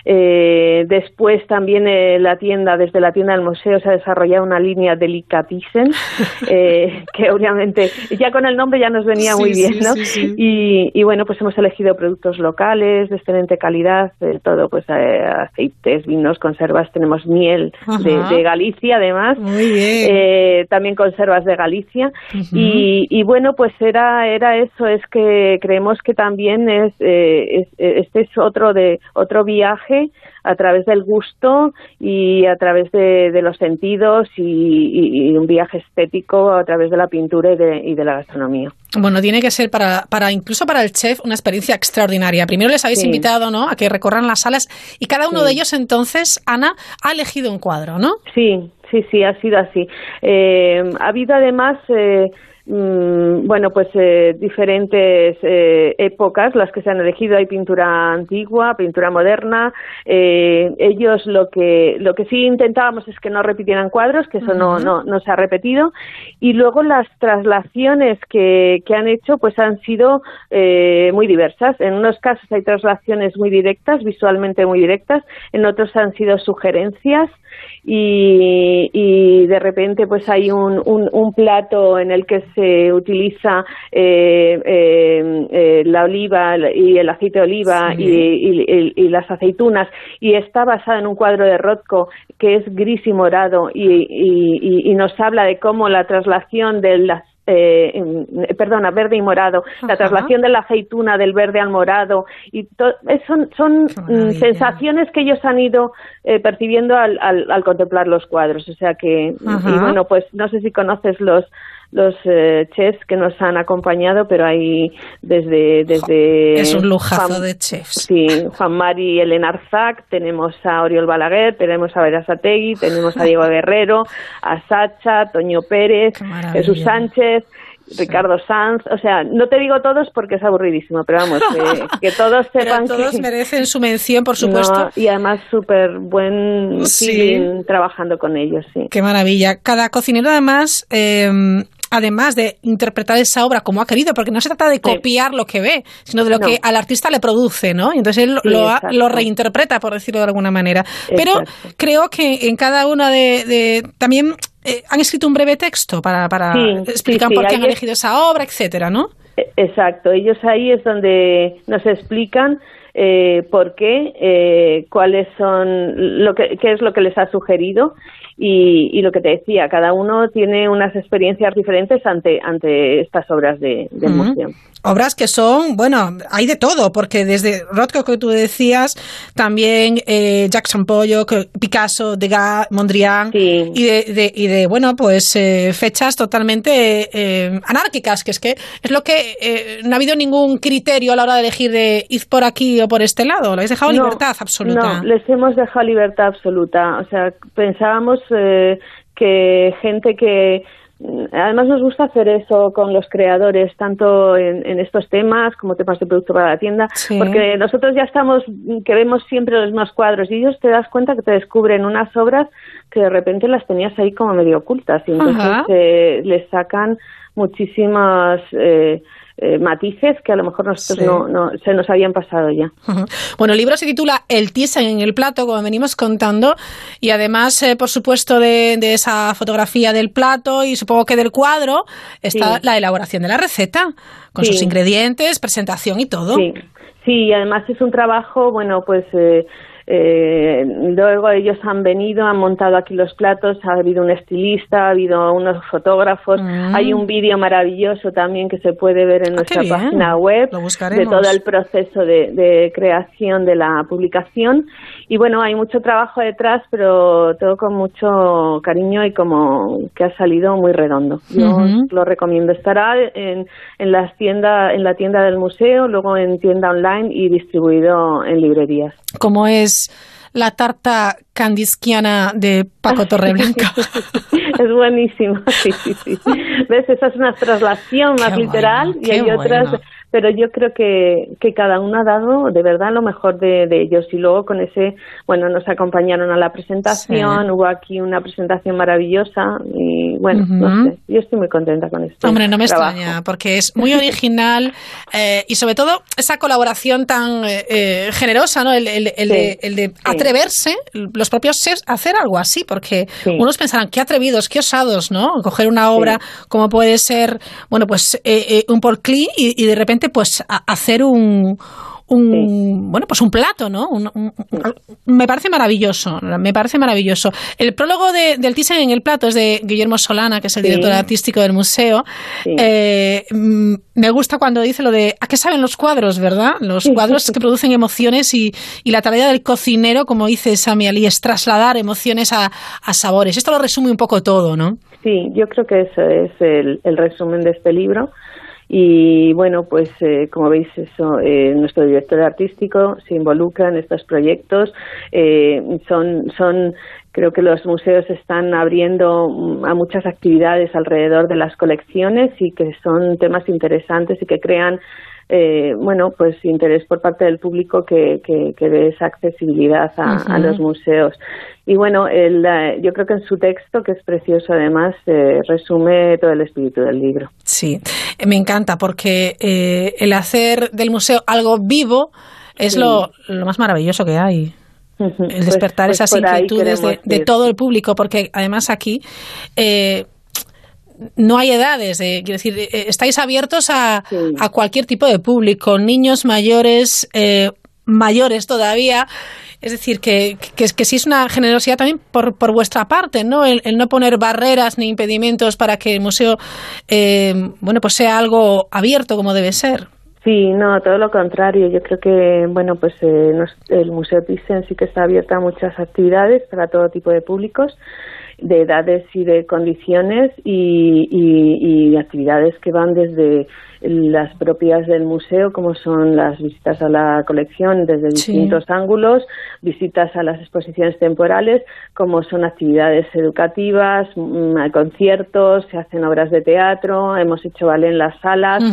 Eh, después también eh, la tienda, desde la tienda del museo se ha desarrollado una línea Delicatessen, eh, que obviamente ya con el nombre ya nos venía muy bien, ¿no? y, bueno, pues hemos elegido productos locales de excelente calidad, todo, pues aceites, vinos, conservas, tenemos miel de, Galicia además. Muy bien. Eh, también conservas de Galicia. y, y, bueno, pues era, era eso, es que creemos que también es, eh, este es otro, de, otro viaje a través del gusto y a través de, los sentidos y, un viaje estético a través de la pintura y de, y de la gastronomía. Bueno, tiene que ser para, para incluso para el chef una experiencia extraordinaria. Primero les habéis invitado ¿no? a que recorran las salas y cada uno de ellos entonces, Ana, ha elegido un cuadro, ¿no? Sí, sí, sí, ha sido así. Eh, ha habido además... Eh, Mm, bueno, pues eh, diferentes eh, épocas las que se han elegido. Hay pintura antigua, pintura moderna. Eh, ellos lo que lo que sí intentábamos es que no repitieran cuadros, que eso no, no, no se ha repetido. Y luego las traslaciones que, que han hecho, pues han sido muy diversas. En unos casos hay traslaciones muy directas, visualmente muy directas. En otros han sido sugerencias y, y de repente pues hay un, un, plato en el que se utiliza eh, eh, eh, la oliva y el aceite de oliva y, y, las aceitunas. Y está basada en un cuadro de Rothko que es gris y morado y, y nos habla de cómo la traslación de las eh, perdona, verde y morado, la traslación de la aceituna del verde al morado, y son, son mm, sensaciones que ellos han ido eh, percibiendo al, al, contemplar los cuadros. O sea que, y bueno, pues no sé si conoces los los eh, chefs que nos han acompañado, pero hay desde... desde es un lujazo de chefs. Sí, Juan Mari y Elena Arzac, tenemos a Oriol Balaguer, tenemos a Vera Sategui, tenemos a Diego Guerrero, a Sacha, Toño Pérez, Jesús Sánchez... Ricardo Sanz, o sea, no te digo todos porque es aburridísimo, pero vamos, que, todos sepan pero todos merecen su mención, por supuesto. y además súper buen sí. trabajando con ellos, sí. Qué maravilla. Cada cocinero además eh, además de interpretar esa obra como ha querido, porque no se trata de copiar lo que ve, sino de lo que al artista le produce, ¿no? Y entonces él lo, reinterpreta, por decirlo de alguna manera. Pero creo que en cada una de, también eh, han escrito un breve texto para, para explicar por qué han elegido esa obra, etcétera, ¿no? E, exacto, ellos ahí es donde nos explican eh, por qué, eh, cuáles son, lo que, qué es lo que les ha sugerido y, lo que te decía, cada uno tiene unas experiencias diferentes ante, ante estas obras de, museo obras que son, bueno, hay de todo, porque desde Rothko que tú decías, también eh, Jackson Pollock, Picasso, Degas, Mondrian, y, de, y de, bueno, pues eh, fechas totalmente eh, anárquicas, que es que es lo que eh, no ha habido ningún criterio a la hora de elegir de ir por aquí o por este lado, lo habéis dejado libertad absoluta. No, les hemos dejado libertad absoluta, o sea, pensábamos que gente que Además nos gusta hacer eso con los creadores, tanto en, estos temas como temas de producto para la tienda, porque nosotros ya estamos, que vemos siempre los mismos cuadros y ellos te das cuenta que te descubren unas obras que de repente las tenías ahí como medio ocultas y entonces eh, les sacan muchísimas... Eh, eh, matices que a lo mejor nosotros no, se nos habían pasado ya. Bueno, el libro se titula El Thyssen en el plato, como venimos contando, y además, eh, por supuesto, de, esa fotografía del plato y supongo que del cuadro, está la elaboración de la receta, con sus ingredientes, presentación y todo. Sí. Sí, y además es un trabajo, bueno, pues eh, eh, luego ellos han venido, han montado aquí los platos, ha habido un estilista, ha habido unos fotógrafos, mm. hay un vídeo maravilloso también que se puede ver en ah, nuestra página web de todo el proceso de, creación de la publicación. Y bueno, hay mucho trabajo detrás, pero todo con mucho cariño y como que ha salido muy redondo. Yo lo recomiendo. Estará en, en, las tiendas, en la tienda del museo, luego en tienda online y distribuido en librerías. ¿Cómo es la tarta candisquiana de Paco Torreblanca. es buenísima, sí, sí, sí. ¿Ves? Esa es una traslación más literal y hay otras pero yo creo que, que cada uno ha dado de verdad lo mejor de, ellos y luego con ese, bueno, nos acompañaron a la presentación, hubo aquí una presentación maravillosa y bueno, no sé, yo estoy muy contenta con esto. Hombre, no me extraña, porque es muy original eh, y sobre todo esa colaboración tan eh, eh, generosa, ¿no? El, el, el, de, el de, atreverse, los propios chefs, a hacer algo así, porque unos pensarán, qué atrevidos, qué osados, ¿no? Coger una obra como puede ser, bueno, pues un Paul Klee y de repente pues hacer un, un bueno pues un plato no me parece maravilloso me parece maravilloso. El prólogo de, del Thyssen en el plato es de Guillermo Solana que es el director artístico del museo. Eh, mm, me gusta cuando dice lo de a qué saben los cuadros verdad los cuadros que producen emociones y, y, la tarea del cocinero como dice Sami Ali es trasladar emociones a, a, sabores. Esto lo resume un poco todo no sí yo creo que eso es el, el resumen de este libro y bueno, pues eh, como veis, eso, eh, nuestro director artístico se involucra en estos proyectos. Eh, son, son, creo que los museos están abriendo mm, a muchas actividades alrededor de las colecciones y que son temas interesantes y que crean eh, bueno, pues interés por parte del público que, que, dé esa accesibilidad a, los museos. Y bueno, el, yo creo que en su texto, que es precioso además, eh, resume todo el espíritu del libro. Sí, me encanta porque eh, el hacer del museo algo vivo es lo, lo más maravilloso que hay. El pues, despertar pues esas inquietudes de, de, todo el público, porque además aquí eh, no hay edades, eh, quiero decir, eh, estáis abiertos a, a, cualquier tipo de público, niños, mayores, eh, mayores todavía. Es decir, que, que, que, sí es una generosidad también por, por vuestra parte, ¿no? El, no poner barreras ni impedimentos para que el museo, bueno, pues sea algo abierto como debe ser. Sí, no, todo lo contrario. Yo creo que, bueno, pues el Museo Thyssen sí que está abierto a muchas actividades para todo tipo de públicos de edades y de condiciones y, y, actividades que van desde las propias del museo, como son las visitas a la colección desde distintos ángulos, visitas a las exposiciones temporales, como son actividades educativas, mm, conciertos, se hacen obras de teatro, hemos hecho ballet en las salas.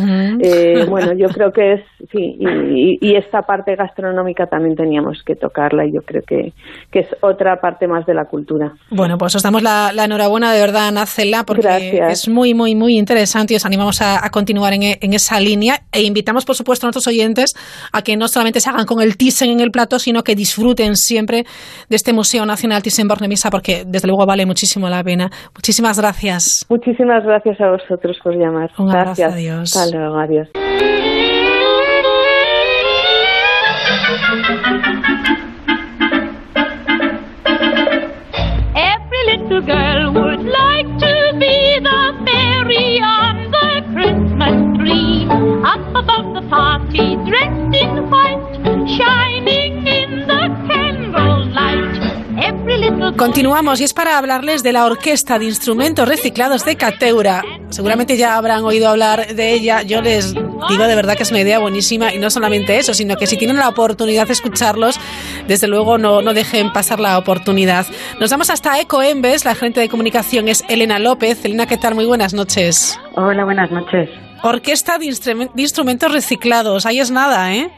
eh, bueno, yo creo que es, sí, y, y, esta parte gastronómica también teníamos que tocarla y yo creo que, que es otra parte más de la cultura. Bueno, pues os damos la, la enhorabuena de verdad, Nacela, porque es muy, muy, muy interesante y os animamos a, a continuar en, en esa línea e invitamos, por supuesto, a nuestros oyentes a que no solamente se hagan con el Thyssen en el plato, sino que disfruten siempre de este Museo Nacional Thyssen-Bornemisza porque desde luego vale muchísimo la pena. Muchísimas gracias. Muchísimas gracias a vosotros por llamar. Un gracias. adiós. Hasta luego, adiós. Continuamos y es para hablarles de la Orquesta de Instrumentos Reciclados de Cateura. Seguramente ya habrán oído hablar de ella. Yo les digo de verdad que es una idea buenísima y no solamente eso, sino que si tienen la oportunidad de escucharlos, desde luego no, no dejen pasar la oportunidad. Nos vamos hasta Ecoembes, la gerente de comunicación es Elena López. Elena, ¿qué tal? Muy buenas noches. Hola, buenas noches. Orquesta de, Instrumentos Reciclados, ahí es nada, ¿eh?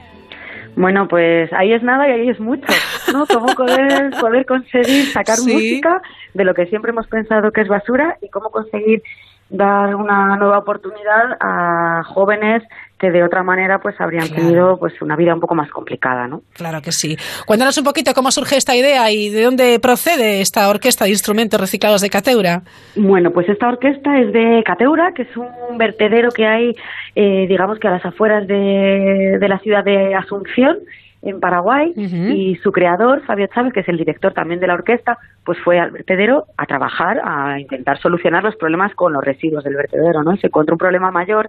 Bueno, pues ahí es nada y ahí es mucho, ¿no? Cómo poder, poder conseguir sacar música de lo que siempre hemos pensado que es basura y cómo conseguir dar una nueva oportunidad a jóvenes que de otra manera pues habrían tenido pues una vida un poco más complicada, ¿no? Claro que sí. Cuéntanos un poquito cómo surge esta idea y de dónde procede esta orquesta de instrumentos reciclados de Cateura. Bueno, pues esta orquesta es de Cateura, que es un vertedero que hay, eh, digamos que a las afueras de, de la ciudad de Asunción, en Paraguay y su creador, Fabio Chávez, que es el director también de la orquesta, pues fue al vertedero a trabajar, a intentar solucionar los problemas con los residuos del vertedero, ¿no? se encontró un problema mayor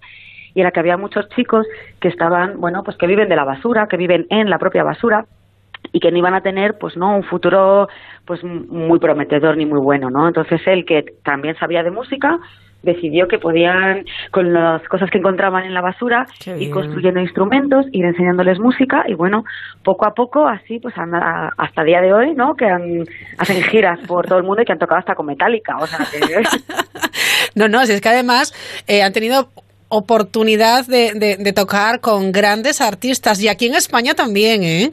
y era que había muchos chicos que estaban, bueno, pues que viven de la basura, que viven en la propia basura y que no iban a tener pues no un futuro pues muy prometedor ni muy bueno no entonces él que también sabía de música decidió que podían, con las cosas que encontraban en la basura, ir construyendo instrumentos, ir enseñándoles música y bueno, poco a poco, así pues hasta el día de hoy, ¿no? Que han, hacen giras por todo el mundo y que han tocado hasta con Metallica, o sea no, no, si es que además eh, han tenido oportunidad de, de, de tocar con grandes artistas y aquí en España también, ¿eh?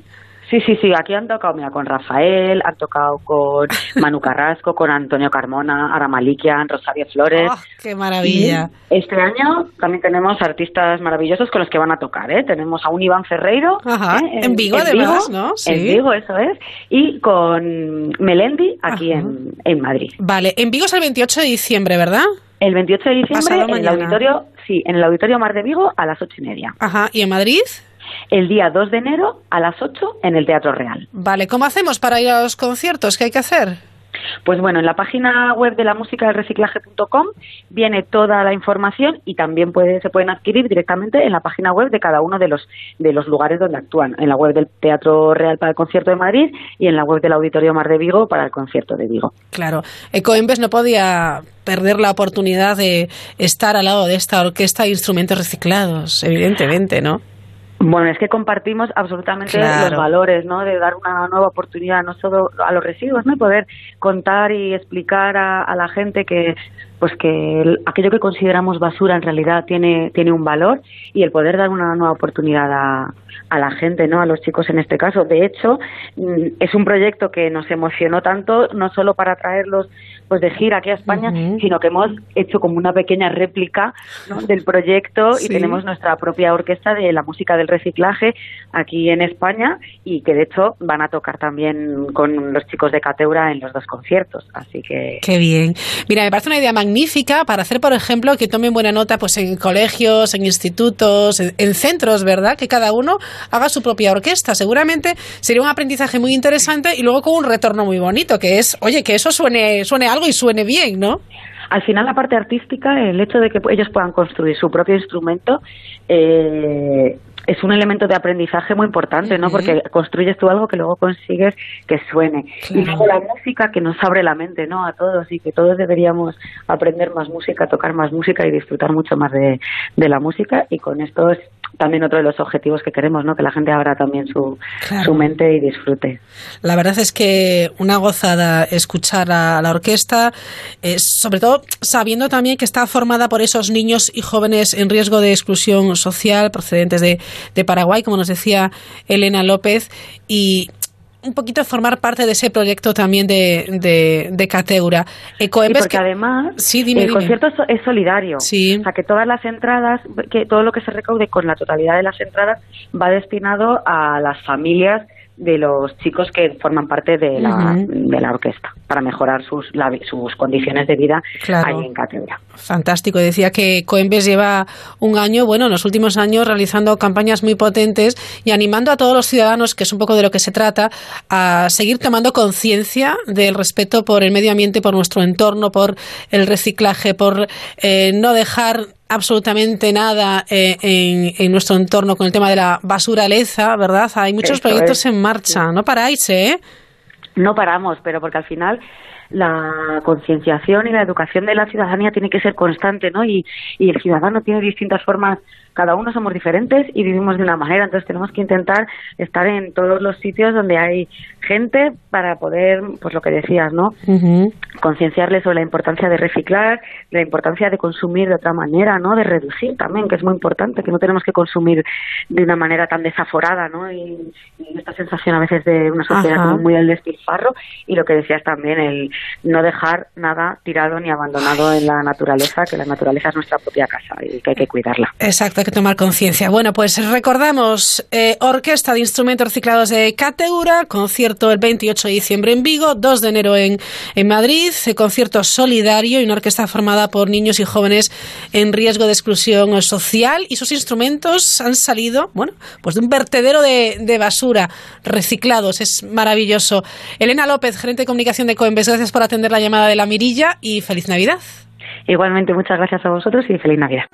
Sí, sí, sí, aquí han tocado, mira, con Rafael, han tocado con Manu Carrasco, con Antonio Carmona, Aramalikian, Rosario Flores. Oh, ¡Qué maravilla! este año también tenemos artistas maravillosos con los que van a tocar, ¿eh? Tenemos a un Iván Ferreiro. ¿eh? En, Vigo, además, ¿no? Sí. En Vigo, eso es. Y con Melendi, aquí en, en, Madrid. Vale, en Vigo es el 28 de diciembre, ¿verdad? El 28 de diciembre en el auditorio, sí, en el auditorio Mar de Vigo a las ocho y media. Ajá, ¿y en Madrid? el día 2 de enero a las 8 en el Teatro Real. Vale, ¿cómo hacemos para ir a los conciertos? ¿Qué hay que hacer? Pues bueno, en la página web de la música del reciclaje.com viene toda la información y también puede, se pueden adquirir directamente en la página web de cada uno de los, de los lugares donde actúan, en la web del Teatro Real para el Concierto de Madrid y en la web del Auditorio Mar de Vigo para el Concierto de Vigo. Claro, Ecoembes no podía perder la oportunidad de estar al lado de esta orquesta de instrumentos reciclados, evidentemente, ¿no? Bueno, es que compartimos absolutamente Claro. los valores, ¿no? De dar una nueva oportunidad no solo a los residuos, ¿no? Y poder contar y explicar a, a la gente que pues que el- aquello que consideramos basura en realidad tiene tiene un valor y el poder dar una nueva oportunidad a, a la gente, ¿no? A los chicos en este caso. De hecho, mm, es un proyecto que nos emocionó tanto no solo para traerlos pues de gira aquí a España, sino que hemos hecho como una pequeña réplica ¿no? del proyecto Sí. y tenemos nuestra propia orquesta de la música del reciclaje aquí en España y que de hecho van a tocar también con los chicos de Cateura en los dos conciertos. Así que Qué bien. Mira, me parece una idea magnífica para hacer, por ejemplo, que tomen buena nota pues en colegios, en institutos, en, en centros, ¿verdad? Que cada uno haga su propia orquesta. Seguramente sería un aprendizaje muy interesante y luego con un retorno muy bonito, que es, oye, que eso suene, suene algo y suene bien, ¿no? al final la parte artística, el hecho de que ellos puedan construir su propio instrumento, eh, es un elemento de aprendizaje muy importante, ¿no? Porque construyes tú algo que luego consigues que suene. Y luego la música que nos abre la mente, ¿no? A todos y que todos deberíamos aprender más música, tocar más música y disfrutar mucho más de, de la música. Y con esto es también otro de los objetivos que queremos, ¿no? Que la gente abra también su, Claro. su mente y disfrute. La verdad es que una gozada escuchar a la orquesta, eh, sobre todo sabiendo también que está formada por esos niños y jóvenes en riesgo de exclusión social procedentes de, de Paraguay, como nos decía Elena López, y un poquito formar parte de ese proyecto también de, de, de Cateura. Sí, porque que- además Sí, dime, el dime. concierto es, solidario. O sea, que todas las entradas, que todo lo que se recaude con la totalidad de las entradas va destinado a las familias de los chicos que forman parte de la, de la orquesta para mejorar sus, la- sus condiciones de vida Claro. allí en Cateura. Fantástico. Decía que Coembes lleva un año, bueno, en los últimos años realizando campañas muy potentes y animando a todos los ciudadanos, que es un poco de lo que se trata, a seguir tomando conciencia del respeto por el medio ambiente, por nuestro entorno, por el reciclaje, por eh, no dejar absolutamente nada eh, en, en nuestro entorno con el tema de la basura leza, ¿verdad? Hay muchos proyectos es, en marcha, no paráis, ¿eh? No paramos, pero porque al final la concienciación y la educación de la ciudadanía tiene que ser constante, ¿no? Y, y el ciudadano tiene distintas formas, cada uno somos diferentes y vivimos de una manera, entonces tenemos que intentar estar en todos los sitios donde hay gente para poder, pues lo que decías, ¿no? concienciarles sobre la importancia de reciclar, la importancia de consumir de otra manera, ¿no? De reducir también, que es muy importante, que no tenemos que consumir de una manera tan desaforada, ¿no? Y, y esta sensación a veces de una sociedad Ajá. como muy al despilfarro y lo que decías también, el no dejar nada tirado ni abandonado en la naturaleza, que la naturaleza es nuestra propia casa y que hay que cuidarla. Exacto, hay que tomar conciencia. Bueno, pues recordamos, eh, Orquesta de Instrumentos Reciclados de Cateura, concierto el 28 de diciembre en Vigo, 2 de enero en, en Madrid, eh, concierto solidario y una orquesta formada por niños y jóvenes en riesgo de exclusión social y sus instrumentos han salido, bueno, pues de un vertedero de, de basura reciclados. Es maravilloso. Elena López, gerente de comunicación de Coembes, gracias por atender la llamada de la Mirilla y feliz Navidad. Igualmente, muchas gracias a vosotros y feliz Navidad.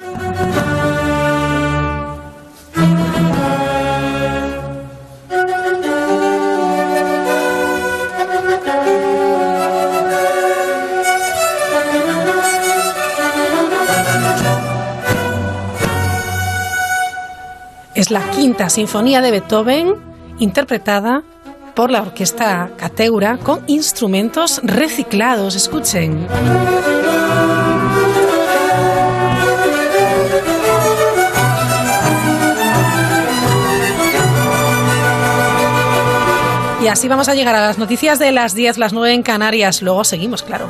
Es la quinta sinfonía de Beethoven interpretada por la orquesta Cateura con instrumentos reciclados. Escuchen. Y así vamos a llegar a las noticias de las 10, las 9 en Canarias. Luego seguimos, claro.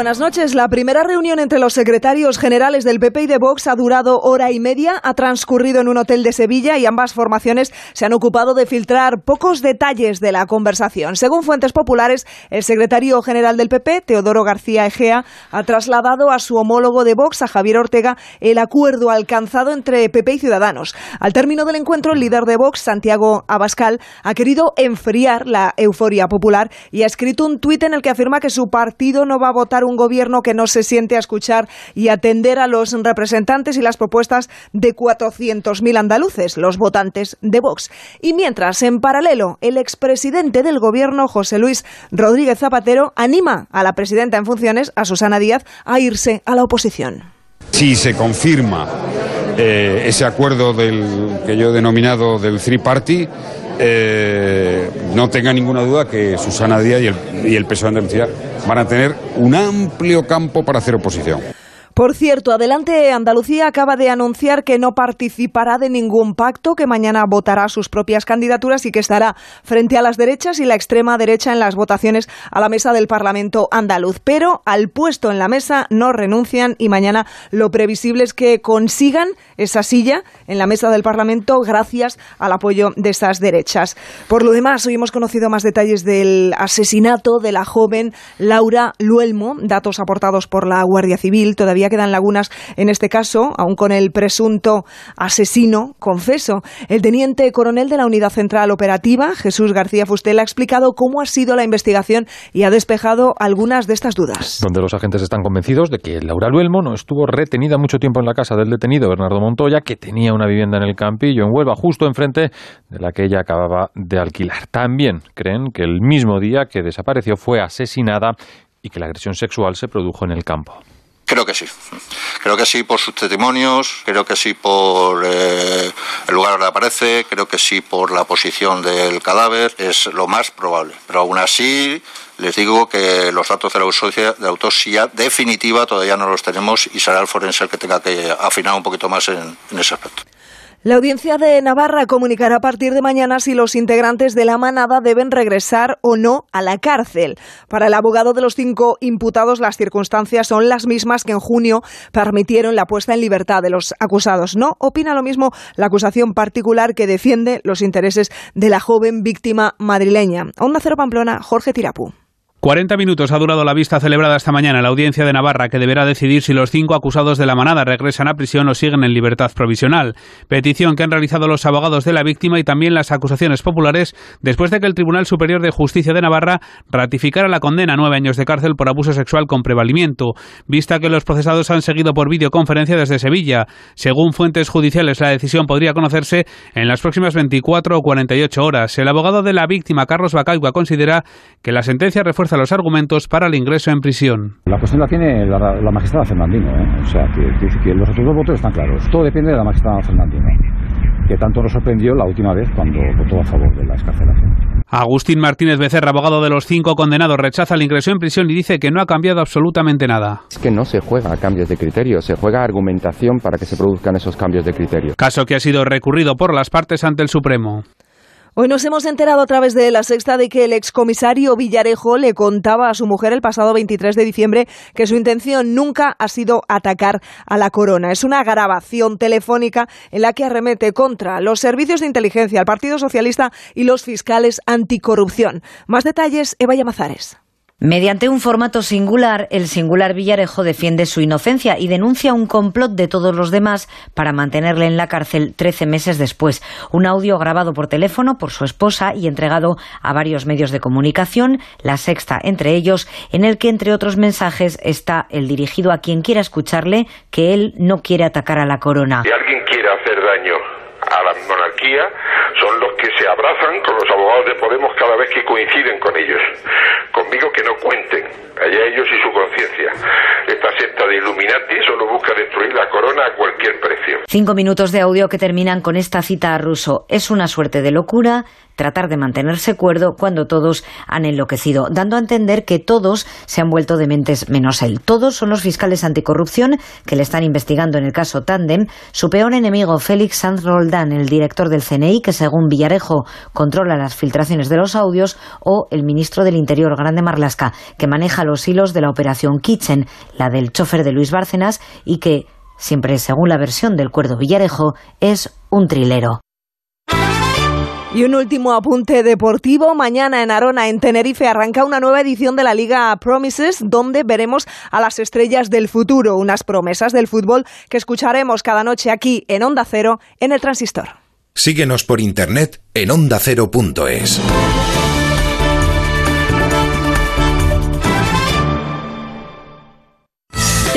buenas noches. La primera reunión entre los secretarios generales del PP y de Vox ha durado hora y media, ha transcurrido en un hotel de Sevilla y ambas formaciones se han ocupado de filtrar pocos detalles de la conversación. Según fuentes populares, el secretario general del PP, Teodoro García Egea, ha trasladado a su homólogo de Vox, a Javier Ortega, el acuerdo alcanzado entre PP y Ciudadanos. Al término del encuentro, el líder de Vox, Santiago Abascal, ha querido enfriar la euforia popular y ha escrito un tuit en el que afirma que su partido no va a votar un gobierno que no se siente a escuchar y atender a los representantes y las propuestas de 400.000 andaluces, los votantes de Vox. Y mientras, en paralelo, el expresidente del gobierno, José Luis Rodríguez Zapatero, anima a la presidenta en funciones, a Susana Díaz, a irse a la oposición. Si se confirma eh, ese acuerdo del, que yo he denominado del Three Party, eh, no tenga ninguna duda que Susana Díaz y el, y el PSOE de Andalucía van a tener un amplio campo para hacer oposición. Por cierto, Adelante Andalucía acaba de anunciar que no participará de ningún pacto, que mañana votará sus propias candidaturas y que estará frente a las derechas y la extrema derecha en las votaciones a la mesa del Parlamento andaluz. Pero al puesto en la mesa no renuncian y mañana lo previsible es que consigan esa silla en la mesa del Parlamento gracias al apoyo de esas derechas. Por lo demás, hoy hemos conocido más detalles del asesinato de la joven Laura Luelmo, datos aportados por la Guardia Civil. Todavía quedan lagunas en este caso, aún con el presunto asesino, confeso. El teniente coronel de la Unidad Central Operativa, Jesús García Fustel, ha explicado cómo ha sido la investigación y ha despejado algunas de estas dudas. Donde los agentes están convencidos de que Laura Luelmo no estuvo retenida mucho tiempo en la casa del detenido Bernardo Montoya, que tenía una vivienda en el Campillo, en Huelva, justo enfrente de la que ella acababa de alquilar. También creen que el mismo día que desapareció fue asesinada y que la agresión sexual se produjo en el campo. Creo que sí. Creo que sí por sus testimonios, creo que sí por eh, el lugar donde aparece, creo que sí por la posición del cadáver, es lo más probable. Pero aún así, les digo que los datos de la autopsia, de autopsia definitiva todavía no los tenemos y será el forense el que tenga que afinar un poquito más en ese aspecto. La audiencia de Navarra comunicará a partir de mañana si los integrantes de la manada deben regresar o no a la cárcel. Para el abogado de los cinco imputados, las circunstancias son las mismas que en junio permitieron la puesta en libertad de los acusados. No opina lo mismo la acusación particular que defiende los intereses de la joven víctima madrileña. Onda Cero Pamplona, Jorge Tirapú. 40 minutos ha durado la vista celebrada esta mañana en la audiencia de Navarra, que deberá decidir si los cinco acusados de la manada regresan a prisión o siguen en libertad provisional. Petición que han realizado los abogados de la víctima y también las acusaciones populares después de que el Tribunal Superior de Justicia de Navarra ratificara la condena a nueve años de cárcel por abuso sexual con prevalimiento, vista que los procesados han seguido por videoconferencia desde Sevilla. Según fuentes judiciales, la decisión podría conocerse en las próximas 24 o 48 horas. El abogado de la víctima, Carlos Bacaigua, considera que la sentencia refuerza los argumentos para el ingreso en prisión. La cuestión la tiene la, la magistrada Fernandino, ¿eh? o sea, que, que, que, los otros dos votos están claros. Todo depende de la magistrada Fernandino, que tanto nos sorprendió la última vez cuando votó a favor de la escarcelación. Agustín Martínez Becerra, abogado de los cinco condenados, rechaza el ingreso en prisión y dice que no ha cambiado absolutamente nada. Es que no se juega a cambios de criterio, se juega a argumentación para que se produzcan esos cambios de criterio. Caso que ha sido recurrido por las partes ante el Supremo. Hoy nos hemos enterado a través de la sexta de que el excomisario Villarejo le contaba a su mujer el pasado 23 de diciembre que su intención nunca ha sido atacar a la corona. Es una grabación telefónica en la que arremete contra los servicios de inteligencia, el Partido Socialista y los fiscales anticorrupción. Más detalles, Eva Llamazares. Mediante un formato singular, el singular Villarejo defiende su inocencia y denuncia un complot de todos los demás para mantenerle en la cárcel 13 meses después. Un audio grabado por teléfono por su esposa y entregado a varios medios de comunicación, la sexta entre ellos, en el que entre otros mensajes está el dirigido a quien quiera escucharle que él no quiere atacar a la corona. A la monarquía son los que se abrazan con los abogados de Podemos cada vez que coinciden con ellos. Conmigo que no cuenten, allá ellos y su conciencia. Esta secta de Illuminati solo busca destruir la corona a cualquier precio. Cinco minutos de audio que terminan con esta cita a Russo. Es una suerte de locura tratar de mantenerse cuerdo cuando todos han enloquecido, dando a entender que todos se han vuelto dementes menos él. Todos son los fiscales anticorrupción que le están investigando en el caso Tandem, su peor enemigo Félix Sanz Roldán, el director del CNI, que según Villarejo controla las filtraciones de los audios, o el ministro del Interior, Grande Marlasca, que maneja los hilos de la operación Kitchen, la del chofer de Luis Bárcenas, y que, siempre según la versión del cuerdo Villarejo, es un trilero. Y un último apunte deportivo. Mañana en Arona, en Tenerife, arranca una nueva edición de la Liga Promises, donde veremos a las estrellas del futuro, unas promesas del fútbol que escucharemos cada noche aquí en Onda Cero, en el Transistor. Síguenos por internet en ondacero.es.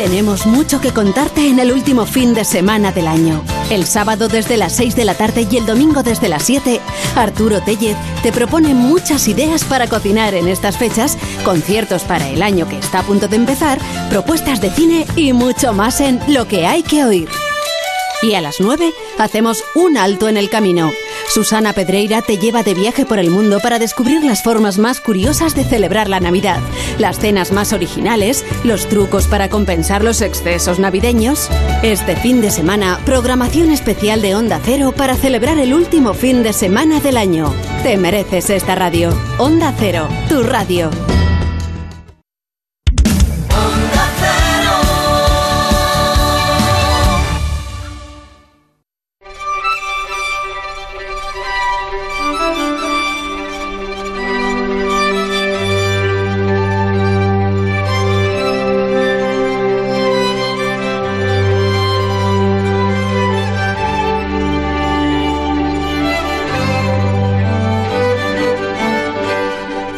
Tenemos mucho que contarte en el último fin de semana del año. El sábado desde las 6 de la tarde y el domingo desde las 7, Arturo Tellez te propone muchas ideas para cocinar en estas fechas, conciertos para el año que está a punto de empezar, propuestas de cine y mucho más en Lo que hay que oír. Y a las 9 hacemos un alto en el camino. Susana Pedreira te lleva de viaje por el mundo para descubrir las formas más curiosas de celebrar la Navidad, las cenas más originales, los trucos para compensar los excesos navideños. Este fin de semana, programación especial de Onda Cero para celebrar el último fin de semana del año. Te mereces esta radio. Onda Cero, tu radio.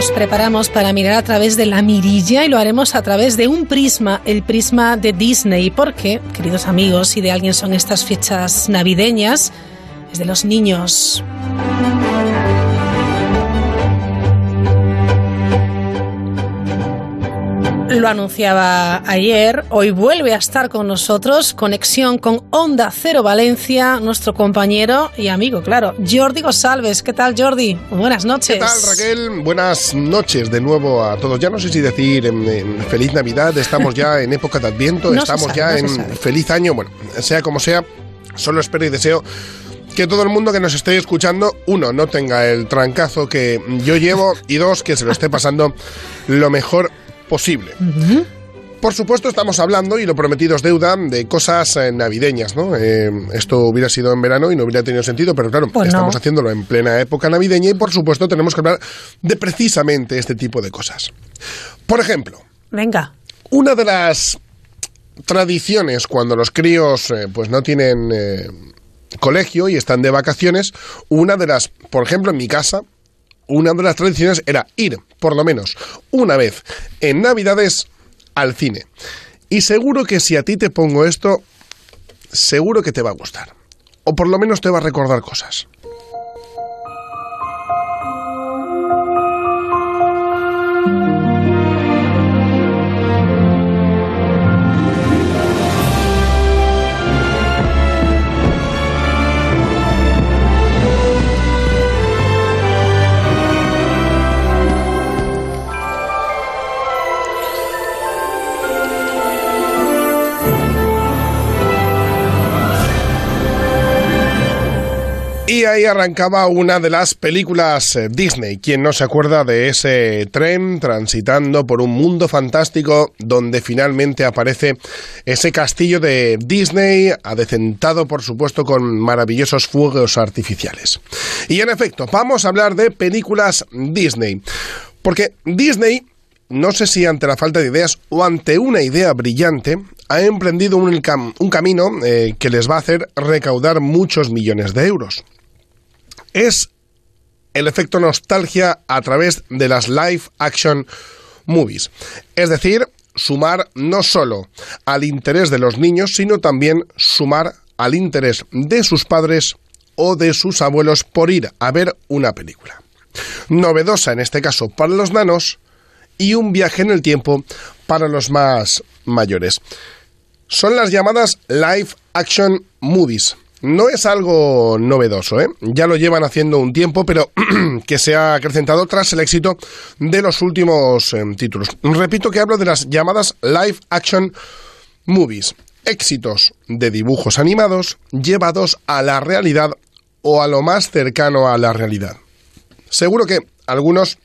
Nos preparamos para mirar a través de la mirilla y lo haremos a través de un prisma, el prisma de Disney. Porque, queridos amigos, si de alguien son estas fechas navideñas, es de los niños. Lo anunciaba ayer, hoy vuelve a estar con nosotros, conexión con Onda Cero Valencia, nuestro compañero y amigo, claro, Jordi Gosalves. ¿Qué tal, Jordi? Buenas noches. ¿Qué tal, Raquel? Buenas noches de nuevo a todos. Ya no sé si decir en, en Feliz Navidad, estamos ya en época de Adviento, No estamos sabe, ya no en. Feliz Año. Bueno, sea como sea, solo espero y deseo que todo el mundo que nos esté escuchando, uno, no tenga el trancazo que yo llevo y dos, que se lo esté pasando lo mejor posible. Por supuesto, estamos hablando, y lo prometido es deuda, de cosas eh, navideñas, ¿no? Eh, esto hubiera sido en verano y no hubiera tenido sentido, pero claro, Pues no. estamos haciéndolo en plena época navideña y por supuesto tenemos que hablar de precisamente este tipo de cosas. Por ejemplo, Venga. una de las tradiciones cuando los críos eh, pues no tienen eh, colegio y están de vacaciones, una de las, por ejemplo, en mi casa, una de las tradiciones era ir, por lo menos, una vez en Navidades al cine. Y seguro que si a ti te pongo esto, seguro que te va a gustar. O por lo menos te va a recordar cosas. Y ahí arrancaba una de las películas eh, Disney. ¿Quién no se acuerda de ese tren transitando por un mundo fantástico donde finalmente aparece ese castillo de Disney, adecentado por supuesto con maravillosos fuegos artificiales? Y en efecto, vamos a hablar de películas Disney. Porque Disney no sé si ante la falta de ideas o ante una idea brillante, ha emprendido un, un camino eh, que les va a hacer recaudar muchos millones de euros. Es el efecto nostalgia a través de las live action movies. Es decir, sumar no solo al interés de los niños, sino también sumar al interés de sus padres o de sus abuelos por ir a ver una película. Novedosa en este caso para los nanos y un viaje en el tiempo para los más mayores. Son las llamadas live action movies. No es algo novedoso, ¿eh? ya lo llevan haciendo un tiempo, pero que se ha acrecentado tras el éxito de los últimos eh, títulos. Repito que hablo de las llamadas live action movies, éxitos de dibujos animados llevados a la realidad o a lo más cercano a la realidad. Seguro que algunos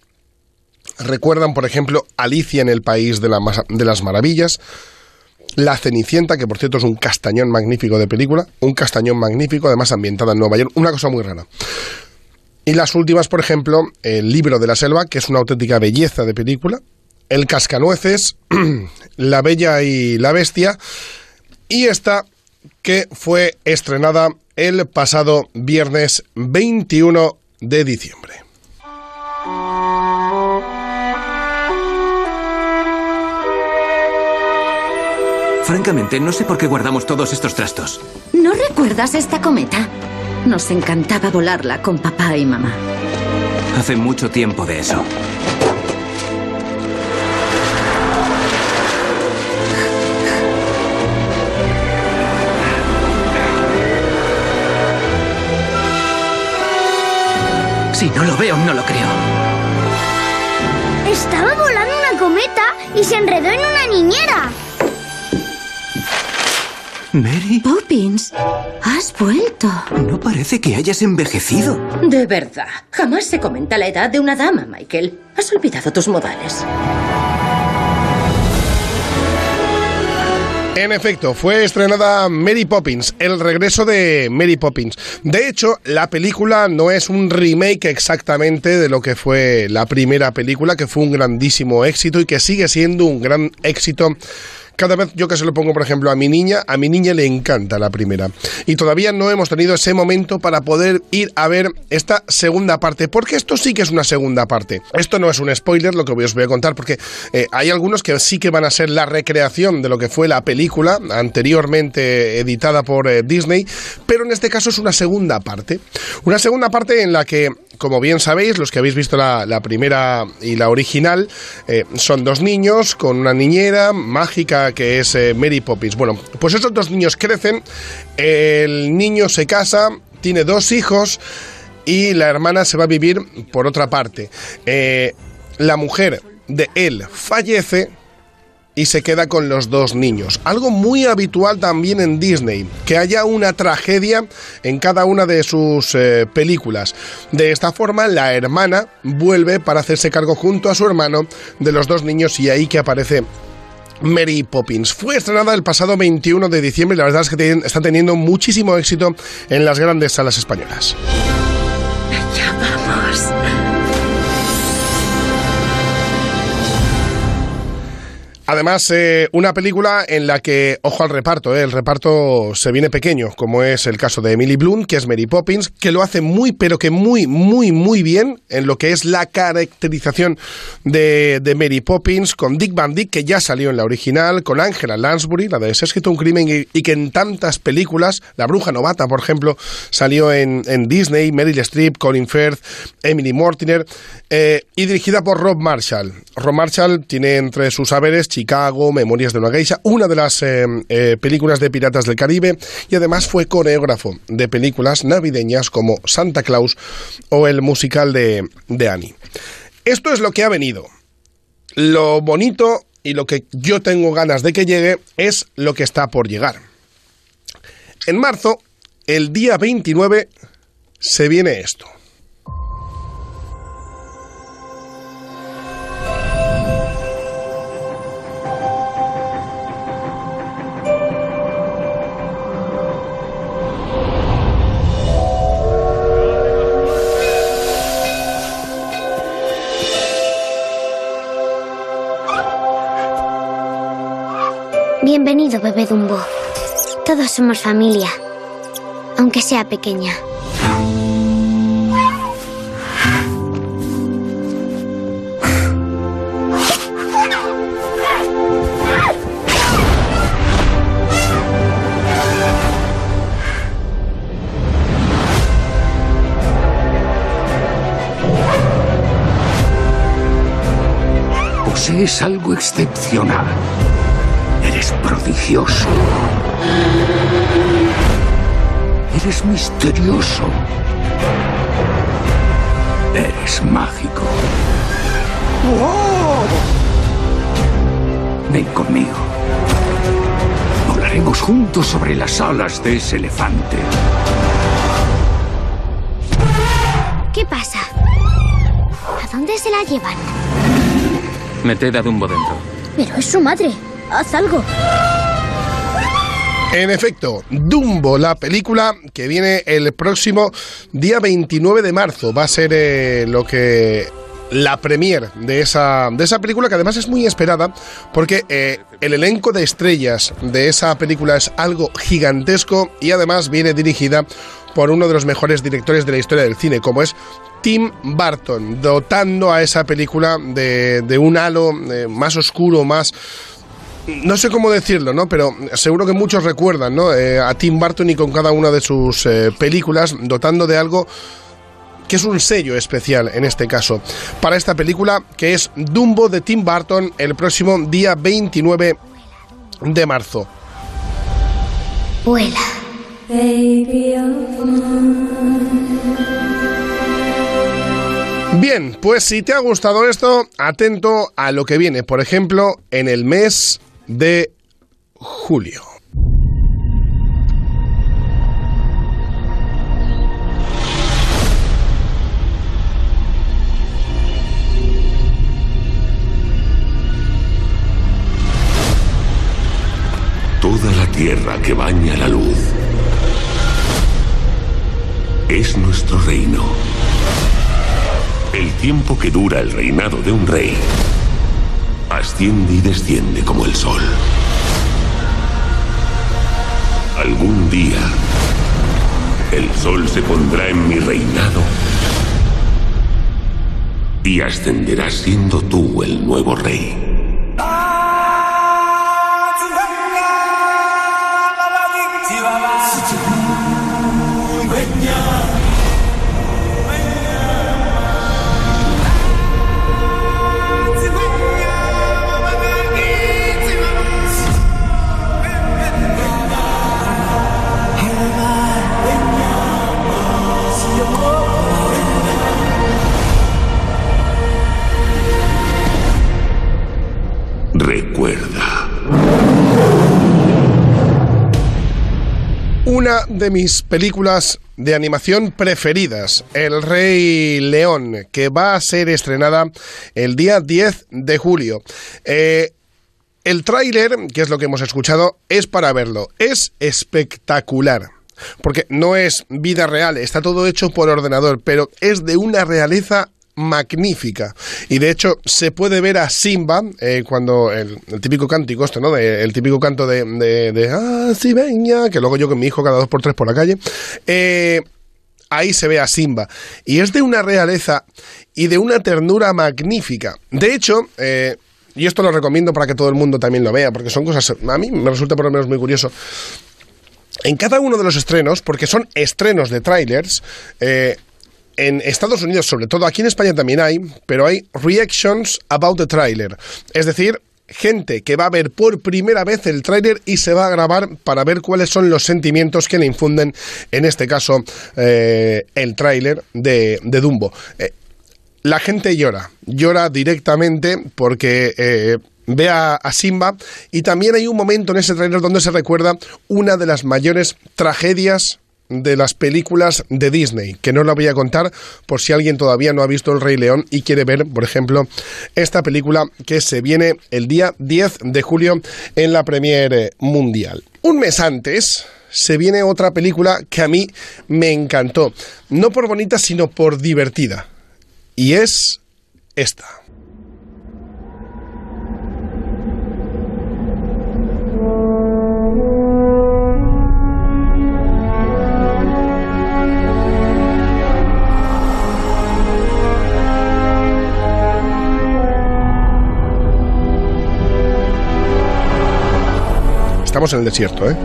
recuerdan, por ejemplo, Alicia en el País de, de las Maravillas, La Cenicienta, que por cierto es un castañón magnífico de película, un castañón magnífico, además ambientada en Nueva York, una cosa muy rara. Y las últimas, por ejemplo, El libro de la selva, que es una auténtica belleza de película, El cascanueces, La bella y la bestia, y esta que fue estrenada el pasado viernes 21 de diciembre. Francamente, no sé por qué guardamos todos estos trastos. ¿No recuerdas esta cometa? Nos encantaba volarla con papá y mamá. Hace mucho tiempo de eso. Si no lo veo, no lo creo. Estaba volando una cometa y se enredó en una niñera. Mary. Poppins, has vuelto. No parece que hayas envejecido. De verdad, jamás se comenta la edad de una dama, Michael. Has olvidado tus modales. En efecto, fue estrenada Mary Poppins, el regreso de Mary Poppins. De hecho, la película no es un remake exactamente de lo que fue la primera película, que fue un grandísimo éxito y que sigue siendo un gran éxito cada vez yo que se lo pongo, por ejemplo, a mi niña, a mi niña le encanta la primera. Y todavía no hemos tenido ese momento para poder ir a ver esta segunda parte, porque esto sí que es una segunda parte. Esto no es un spoiler, lo que os voy a contar, porque eh, hay algunos que sí que van a ser la recreación de lo que fue la película anteriormente editada por eh, Disney, pero en este caso es una segunda parte. Una segunda parte en la que como bien sabéis, los que habéis visto la, primera y la original, eh, son dos niños con una niñera mágica que es eh, Mary Poppins. Bueno, pues esos dos niños crecen, el niño se casa, tiene dos hijos y la hermana se va a vivir por otra parte. Eh, la mujer de él fallece y se queda con los dos niños. Algo muy habitual también en Disney, que haya una tragedia en cada una de sus eh, películas. De esta forma, la hermana vuelve para hacerse cargo junto a su hermano de los dos niños y ahí que aparece Mary Poppins. Fue estrenada el pasado 21 de diciembre y la verdad es que está teniendo muchísimo éxito en las grandes salas españolas. Además, eh, una película en la que, ojo al reparto, eh, el reparto se viene pequeño, como es el caso de Emily Blunt, que es Mary Poppins, que lo hace muy, pero que muy, muy, muy bien en lo que es la caracterización de, Mary Poppins, con Dick Van Dyke, que ya salió en la original, con Angela Lansbury, la de Se ha escrito un crimen, y, que en tantas películas, La Bruja Novata, por ejemplo, salió en, Disney, Meryl Streep, Colin Firth, Emily Mortimer, eh, y dirigida por Rob Marshall. Rob Marshall tiene entre sus saberes Chicago, Memorias de una geisha, una de las eh, eh, películas de Piratas del Caribe y además fue coreógrafo de películas navideñas como Santa Claus o el musical de, de Annie. Esto es lo que ha venido. Lo bonito y lo que yo tengo ganas de que llegue es lo que está por llegar. En marzo, el día 29, se viene esto. Bienvenido, bebé Dumbo. Todos somos familia, aunque sea pequeña. Posees algo excepcional. Prodigioso. Eres misterioso. Eres mágico. Ven conmigo. Volaremos juntos sobre las alas de ese elefante. ¿Qué pasa? ¿A dónde se la llevan? Meted a Dumbo dentro. Pero es su madre. Haz algo. En efecto, Dumbo, la película que viene el próximo día 29 de marzo, va a ser eh, lo que la premier de esa, de esa película, que además es muy esperada, porque eh, el elenco de estrellas de esa película es algo gigantesco y además viene dirigida por uno de los mejores directores de la historia del cine, como es Tim Burton, dotando a esa película de, un halo eh, más oscuro, más no sé cómo decirlo, ¿no? Pero seguro que muchos recuerdan, ¿no? Eh, a Tim Burton y con cada una de sus eh, películas, dotando de algo que es un sello especial en este caso para esta película que es Dumbo de Tim Burton el próximo día 29 de marzo. Vuela. Bien, pues si te ha gustado esto, atento a lo que viene, por ejemplo, en el mes de julio. Toda la tierra que baña la luz es nuestro reino. El tiempo que dura el reinado de un rey asciende y desciende como el sol. Algún día, el sol se pondrá en mi reinado y ascenderás siendo tú el nuevo rey. Una de mis películas de animación preferidas, El Rey León, que va a ser estrenada el día 10 de julio. Eh, el tráiler, que es lo que hemos escuchado, es para verlo. Es espectacular. Porque no es vida real, está todo hecho por ordenador, pero es de una realeza magnífica. Y de hecho, se puede ver a Simba eh, cuando el, típico cántico, esto, ¿no? De- el típico canto de, de, de Ah, que luego yo con mi hijo cada dos por tres por la calle. eh, ahí se ve a Simba. Y es de una realeza y de una ternura magnífica. De hecho, eh, y esto lo recomiendo para que todo el mundo también lo vea, porque son cosas, a mí me resulta por lo menos muy curioso. En cada uno de los estrenos, porque son estrenos de trailers, eh, en Estados Unidos sobre todo, aquí en España también hay, pero hay reactions about the trailer. Es decir, gente que va a ver por primera vez el tráiler y se va a grabar para ver cuáles son los sentimientos que le infunden, en este caso, eh, el tráiler de, de Dumbo. Eh, la gente llora, llora directamente porque eh, ve a, a Simba y también hay un momento en ese tráiler donde se recuerda una de las mayores tragedias de las películas de Disney, que no la voy a contar por si alguien todavía no ha visto El Rey León y quiere ver, por ejemplo, esta película que se viene el día 10 de julio en la Premiere Mundial. Un mes antes se viene otra película que a mí me encantó, no por bonita, sino por divertida, y es esta. estamos en el desierto, ¿eh?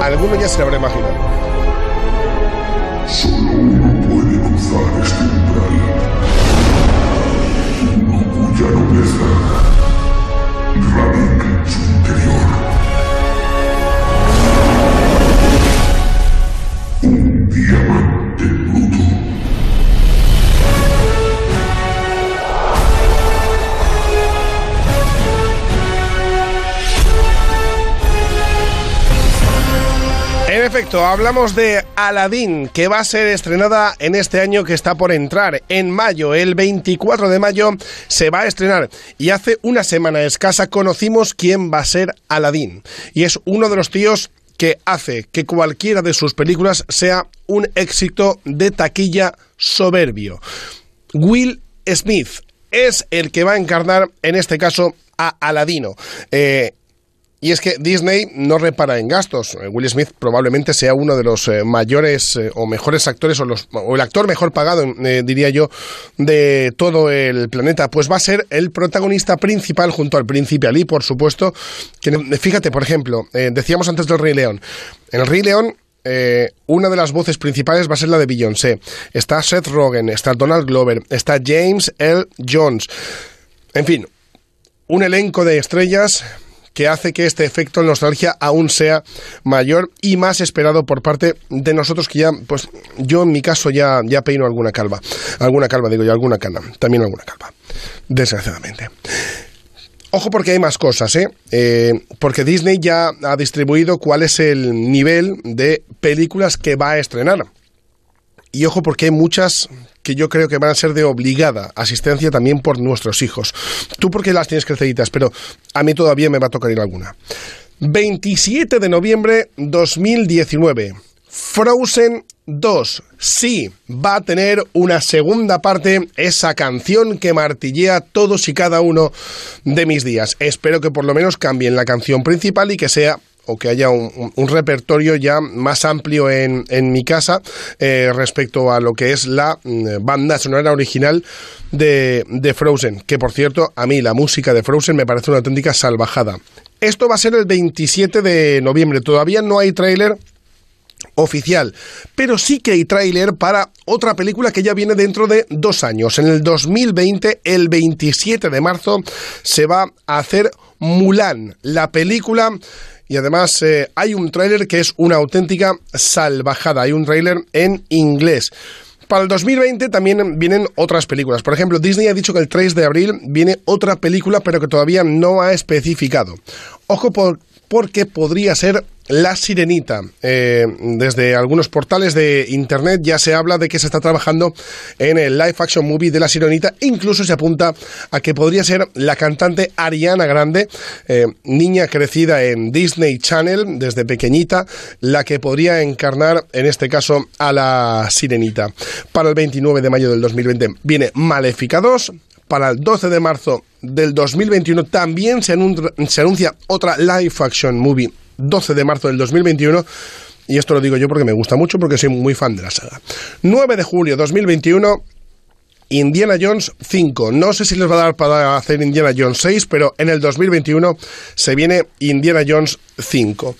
alguno ya se lo habrá imaginado. Uno Hablamos de Aladdin, que va a ser estrenada en este año que está por entrar. En mayo, el 24 de mayo, se va a estrenar. Y hace una semana escasa conocimos quién va a ser Aladdin. Y es uno de los tíos que hace que cualquiera de sus películas sea un éxito de taquilla soberbio. Will Smith es el que va a encarnar, en este caso, a Aladino. Eh, y es que Disney no repara en gastos. Eh, Will Smith probablemente sea uno de los eh, mayores eh, o mejores actores o, los, o, el actor mejor pagado, eh, diría yo, de todo el planeta. Pues va a ser el protagonista principal junto al príncipe Ali, por supuesto. Fíjate, por ejemplo, decíamos antes del Rey León. En el Rey León eh, una de las voces principales va a ser la de Beyoncé. Está Seth Rogen, está Donald Glover, está James L. Jones. En fin, un elenco de estrellas que hace que este efecto nostalgia aún sea mayor y más esperado por parte de nosotros que ya, pues yo en mi caso ya, ya peino alguna calva, alguna calva digo yo, alguna cana, también alguna calva, desgraciadamente. Ojo porque hay más cosas, ¿eh? ¿eh? Porque Disney ya ha distribuido cuál es el nivel de películas que va a estrenar. Y ojo porque hay muchas que yo creo que van a ser de obligada asistencia también por nuestros hijos. Tú porque las tienes creciditas, pero a mí todavía me va a tocar ir alguna. 27 de noviembre 2019. Frozen 2. Sí, va a tener una segunda parte, esa canción que martillea todos y cada uno de mis días. Espero que por lo menos cambien la canción principal y que sea o que haya un, repertorio ya más amplio en, en mi casa eh, respecto a lo que es la mm, banda sonora original de, de Frozen, que por cierto, a mí la música de Frozen me parece una auténtica salvajada. Esto va a ser el 27 de noviembre, todavía no hay tráiler oficial, pero sí que hay tráiler para otra película que ya viene dentro de dos años. En el 2020, el 27 de marzo, se va a hacer Mulan, la película y además eh, hay un tráiler que es una auténtica salvajada. Hay un tráiler en inglés. Para el 2020 también vienen otras películas. Por ejemplo, Disney ha dicho que el 3 de abril viene otra película, pero que todavía no ha especificado. Ojo por, porque podría ser La Sirenita. Eh, desde algunos portales de internet ya se habla de que se está trabajando en el live action movie de La Sirenita. Incluso se apunta a que podría ser la cantante Ariana Grande, eh, niña crecida en Disney Channel desde pequeñita, la que podría encarnar en este caso a La Sirenita. Para el 29 de mayo del 2020 viene Maléfica 2 para el 12 de marzo del 2021 también se, anuncia, otra live action movie 12 de marzo del 2021 y esto lo digo yo porque me gusta mucho porque soy muy fan de la saga. 9 de julio 2021 Indiana Jones 5. No sé si les va a dar para hacer Indiana Jones 6, pero en el 2021 se viene Indiana Jones 5.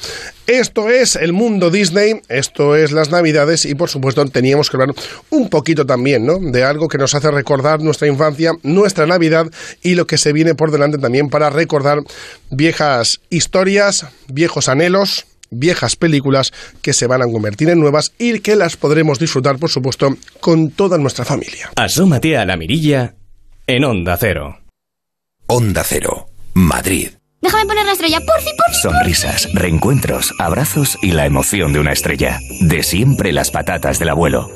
Esto es el mundo Disney, esto es las Navidades y por supuesto teníamos que hablar un poquito también, ¿no? De algo que nos hace recordar nuestra infancia, nuestra Navidad y lo que se viene por delante también para recordar viejas historias, viejos anhelos, viejas películas que se van a convertir en nuevas y que las podremos disfrutar, por supuesto, con toda nuestra familia. Asómate a la mirilla en Onda Cero. Onda Cero, Madrid. Déjame poner la estrella, por fin, por Sonrisas, reencuentros, abrazos y la emoción de una estrella. De siempre las patatas del abuelo.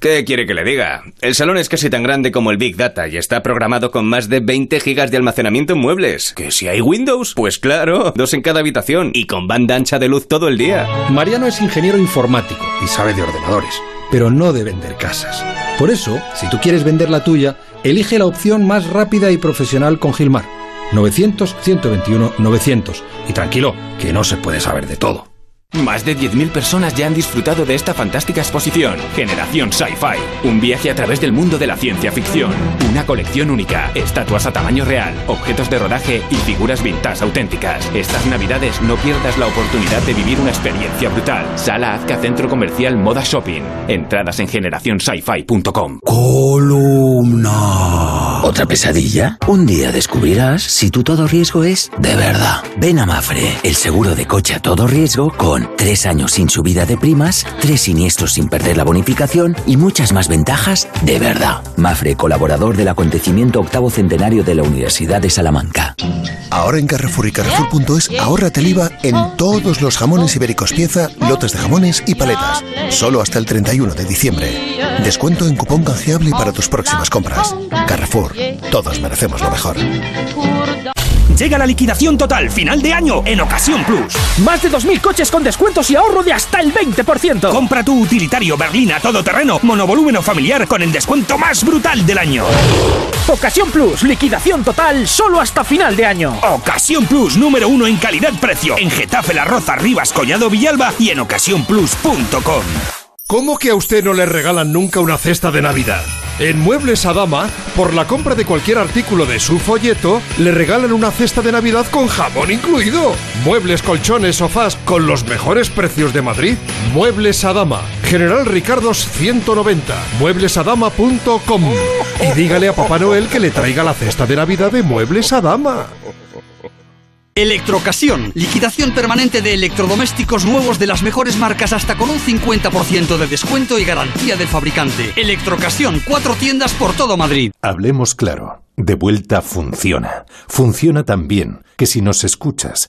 ¿Qué quiere que le diga? El salón es casi tan grande como el Big Data y está programado con más de 20 gigas de almacenamiento en muebles. ¿Que si hay Windows? Pues claro, dos en cada habitación y con banda ancha de luz todo el día. Mariano es ingeniero informático y sabe de ordenadores, pero no de vender casas. Por eso, si tú quieres vender la tuya, elige la opción más rápida y profesional con Gilmar. 900-121-900. Y tranquilo, que no se puede saber de todo. Más de 10.000 personas ya han disfrutado de esta fantástica exposición, Generación Sci-Fi. Un viaje a través del mundo de la ciencia ficción. Una colección única, estatuas a tamaño real, objetos de rodaje y figuras vintage auténticas. Estas navidades no pierdas la oportunidad de vivir una experiencia brutal. Sala Azca Centro Comercial Moda Shopping. Entradas en generacionsci-fi.com. Columna. ¿Otra pesadilla? Un día descubrirás si tu todo riesgo es de verdad. Ven a Mafre, el seguro de coche a todo riesgo con tres años sin subida de primas, tres siniestros sin perder la bonificación y muchas más ventajas de verdad. Mafre, colaborador del acontecimiento octavo centenario de la Universidad de Salamanca. Ahora en Carrefour y Carrefour.es ahórrate el en todos los jamones ibéricos pieza, lotes de jamones y paletas. Solo hasta el 31 de diciembre. Descuento en cupón canjeable para tus próximas compras. Carrefour. Todos merecemos lo mejor. Llega la liquidación total final de año en Ocasión Plus. Más de 2.000 coches con descuentos y ahorro de hasta el 20%. Compra tu utilitario Berlina todoterreno, monovolumen o familiar con el descuento más brutal del año. Ocasión Plus, liquidación total solo hasta final de año. Ocasión Plus, número uno en calidad-precio. En Getafe, La Roza, Rivas, Collado, Villalba y en ocasiónplus.com. ¿Cómo que a usted no le regalan nunca una cesta de Navidad? En Muebles Adama, por la compra de cualquier artículo de su folleto, le regalan una cesta de Navidad con jamón incluido. Muebles, colchones, sofás con los mejores precios de Madrid. Muebles Adama, General Ricardos 190, mueblesadama.com. Y dígale a Papá Noel que le traiga la cesta de Navidad de Muebles Adama. Electrocasión, liquidación permanente de electrodomésticos nuevos de las mejores marcas hasta con un 50% de descuento y garantía del fabricante. Electrocasión, cuatro tiendas por todo Madrid. Hablemos claro. De vuelta funciona. Funciona tan bien que si nos escuchas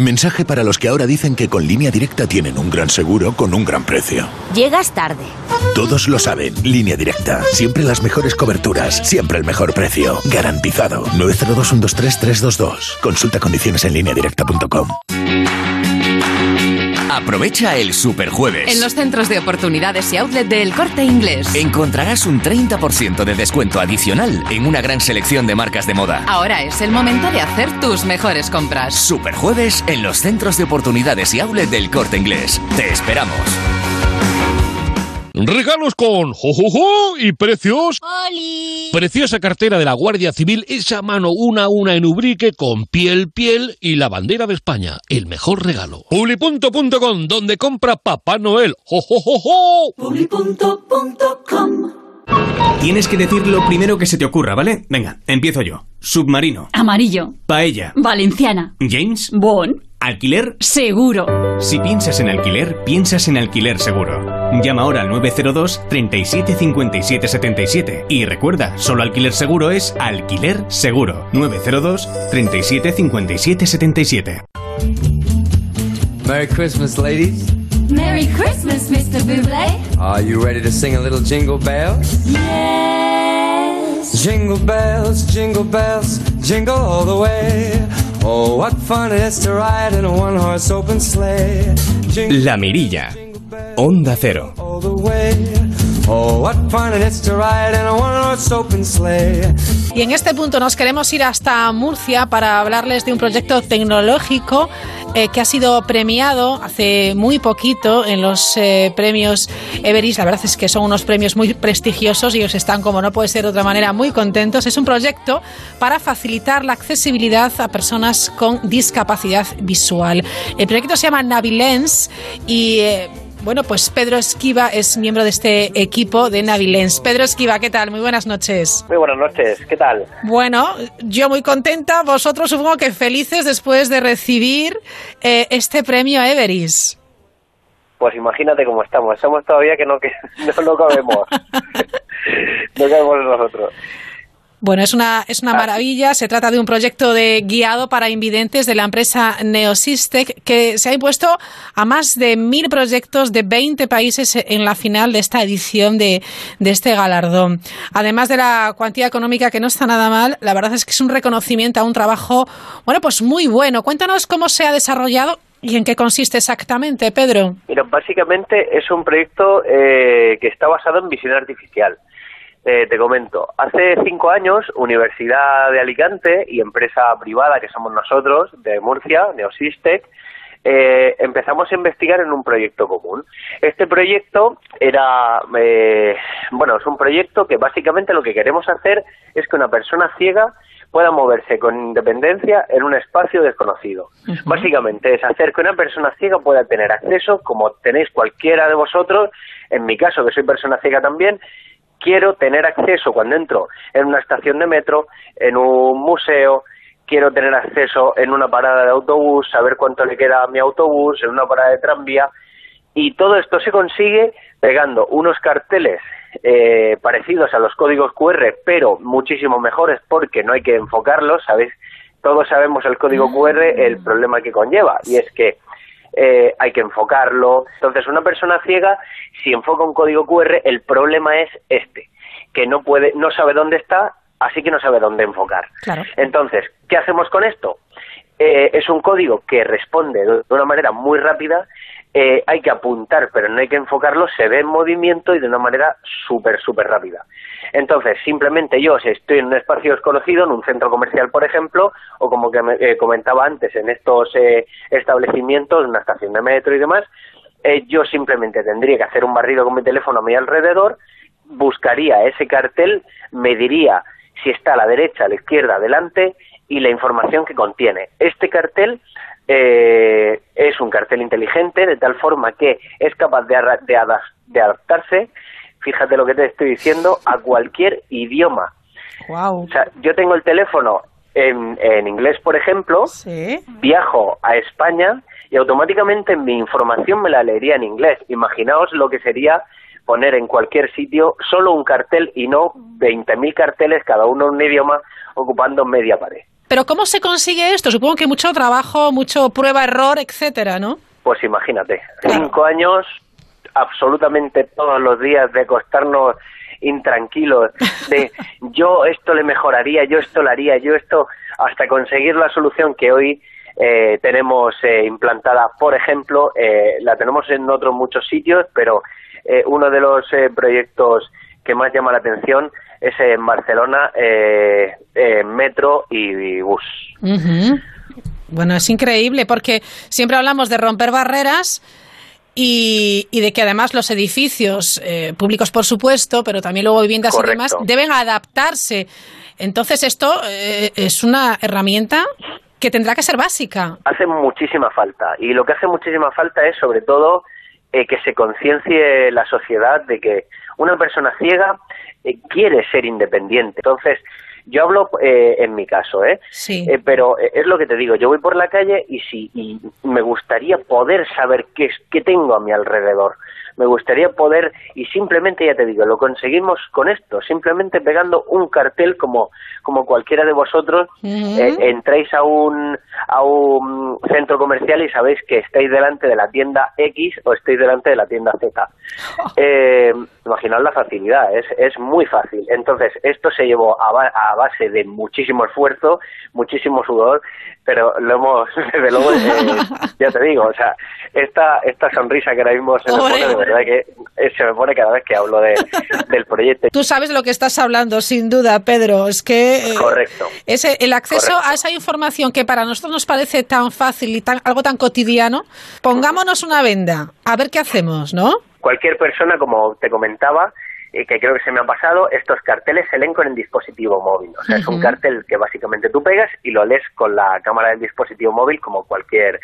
Mensaje para los que ahora dicen que con línea directa tienen un gran seguro con un gran precio. Llegas tarde. Todos lo saben, línea directa. Siempre las mejores coberturas, siempre el mejor precio. Garantizado. 902-123-322. Consulta condiciones en lineadirecta.com. Aprovecha el Superjueves. En los centros de oportunidades y outlet del Corte Inglés. Encontrarás un 30% de descuento adicional en una gran selección de marcas de moda. Ahora es el momento de hacer tus mejores compras. Superjueves en los centros de oportunidades y outlet del Corte Inglés. Te esperamos. Regalos con jojojo y precios. Preciosa cartera de la Guardia Civil, esa mano una a una en Ubrique con piel, piel y la bandera de España. El mejor regalo. Publipunto.com, donde compra Papá Noel. ¡Jojojojo! Publipunto.com Tienes que decir lo primero que se te ocurra, ¿vale? Venga, empiezo yo. Submarino. Amarillo. Paella. Valenciana. James. Bon. Alquiler. Seguro. Si piensas en alquiler, piensas en alquiler seguro. Llama ahora al 902 37 57 77 y recuerda, solo alquiler seguro es alquiler seguro. 902 37 57 77. Merry Christmas, ladies. Merry Christmas, Mr. Buble. Are you ready to sing a little jingle bells? Yes. Jingle bells, jingle bells, jingle all the way. Oh, what fun it is to ride in a one-horse open sleigh. Jingle La Mirilla. Onda Cero. Y en este punto nos queremos ir hasta Murcia para hablarles de un proyecto tecnológico eh, que ha sido premiado hace muy poquito en los eh, premios Everest. La verdad es que son unos premios muy prestigiosos y ellos están, como no puede ser de otra manera, muy contentos. Es un proyecto para facilitar la accesibilidad a personas con discapacidad visual. El proyecto se llama Navilens y... eh, bueno, pues Pedro Esquiva es miembro de este equipo de Navilens. Pedro Esquiva, ¿qué tal? Muy buenas noches. Muy buenas noches, ¿qué tal? Bueno, yo muy contenta, vosotros supongo que felices después de recibir eh, este premio Everest. Pues imagínate cómo estamos, estamos todavía que no, que no, no cabemos. no cabemos nosotros. Bueno, es una, es una maravilla. Se trata de un proyecto de guiado para invidentes de la empresa Neosystec que se ha impuesto a más de mil proyectos de 20 países en la final de esta edición de, de este galardón. Además de la cuantía económica que no está nada mal, la verdad es que es un reconocimiento a un trabajo, bueno, pues muy bueno. Cuéntanos cómo se ha desarrollado ¿Y en qué consiste exactamente, Pedro? Mira, básicamente es un proyecto eh, que está basado en visión artificial. Eh, te comento, hace cinco años, Universidad de Alicante y empresa privada que somos nosotros, de Murcia, Neosystec, eh, empezamos a investigar en un proyecto común. Este proyecto era, eh, bueno, es un proyecto que básicamente lo que queremos hacer es que una persona ciega pueda moverse con independencia en un espacio desconocido. Básicamente es hacer que una persona ciega pueda tener acceso, como tenéis cualquiera de vosotros, en mi caso que soy persona ciega también, quiero tener acceso cuando entro en una estación de metro, en un museo, quiero tener acceso en una parada de autobús, saber cuánto le queda a mi autobús, en una parada de tranvía, y todo esto se consigue pegando unos carteles eh, parecidos a los códigos QR, pero muchísimo mejores porque no hay que enfocarlos, ¿sabéis? Todos sabemos el código QR, el problema que conlleva, y es que eh, hay que enfocarlo. Entonces, una persona ciega, si enfoca un código QR, el problema es este, que no puede, no sabe dónde está, así que no sabe dónde enfocar. Entonces, ¿qué hacemos con esto? Eh, es un código que responde de una manera muy rápida eh, hay que apuntar, pero no hay que enfocarlo, se ve en movimiento y de una manera súper, súper rápida. Entonces, simplemente yo, si estoy en un espacio desconocido, en un centro comercial, por ejemplo, o como que me, eh, comentaba antes, en estos eh, establecimientos, una estación de metro y demás, yo simplemente tendría que hacer un barrido con mi teléfono a mi alrededor, buscaría ese cartel, me diría si está a la derecha, a la izquierda, adelante y la información que contiene. Este cartel eh, es un cartel inteligente de tal forma que es capaz de, de, adaptarse, fíjate lo que te estoy diciendo, a cualquier idioma. Wow. O sea, yo tengo el teléfono en, en inglés, por ejemplo, viajo a España y automáticamente mi información me la leería en inglés. Imaginaos lo que sería poner en cualquier sitio solo un cartel y no 20.000 carteles, cada uno en un idioma, ocupando media pared. Pero ¿cómo se consigue esto? Supongo que mucho trabajo, mucho prueba-error, etcétera, ¿no? Pues imagínate, cinco años, absolutamente todos los días de acostarnos intranquilos, de yo esto le mejoraría, yo esto lo haría, yo esto, hasta conseguir la solución que hoy eh, tenemos eh, implantada, por ejemplo, eh, la tenemos en otros muchos sitios, pero uno de los proyectos que más llama la atención es en Barcelona, eh, metro y, bus. Bueno, es increíble porque siempre hablamos de romper barreras. Y, de que además los edificios eh, públicos, por supuesto, pero también luego viviendas y demás, deben adaptarse. Entonces, esto eh, es una herramienta que tendrá que ser básica. Hace muchísima falta. Y lo que hace muchísima falta es, sobre todo, que se conciencie la sociedad de que una persona ciega eh, quiere ser independiente. Entonces, yo hablo eh, en mi caso, ¿eh? Sí. Eh, pero es lo que te digo, yo voy por la calle y si y me gustaría poder saber qué, qué tengo a mi alrededor me gustaría poder, y simplemente ya te digo, lo conseguimos con esto, simplemente pegando un cartel como, como cualquiera de vosotros, eh, entráis a un, a un centro comercial y sabéis que estáis delante de la tienda X o estáis delante de la tienda Z. Eh, imaginad la facilidad, es, es muy fácil. Entonces, esto se llevó a, a base de muchísimo esfuerzo, muchísimo sudor, pero lo hemos, desde luego, eh, ya te digo, o sea, esta, esta sonrisa que ahora mismo se me pone, de verdad que eh, se me pone cada vez que hablo de, del proyecto. Tú sabes lo que estás hablando, sin duda, Pedro, es que... Eh, Correcto. Ese, el acceso a esa información que para nosotros nos parece tan fácil y tan, algo tan cotidiano, pongámonos una venda, a ver qué hacemos, ¿no? Cualquier persona, como te comentaba, que creo que se me ha pasado, estos carteles se leen con el dispositivo móvil. O sea, es un cartel que básicamente tú pegas y lo lees con la cámara del dispositivo móvil como cualquier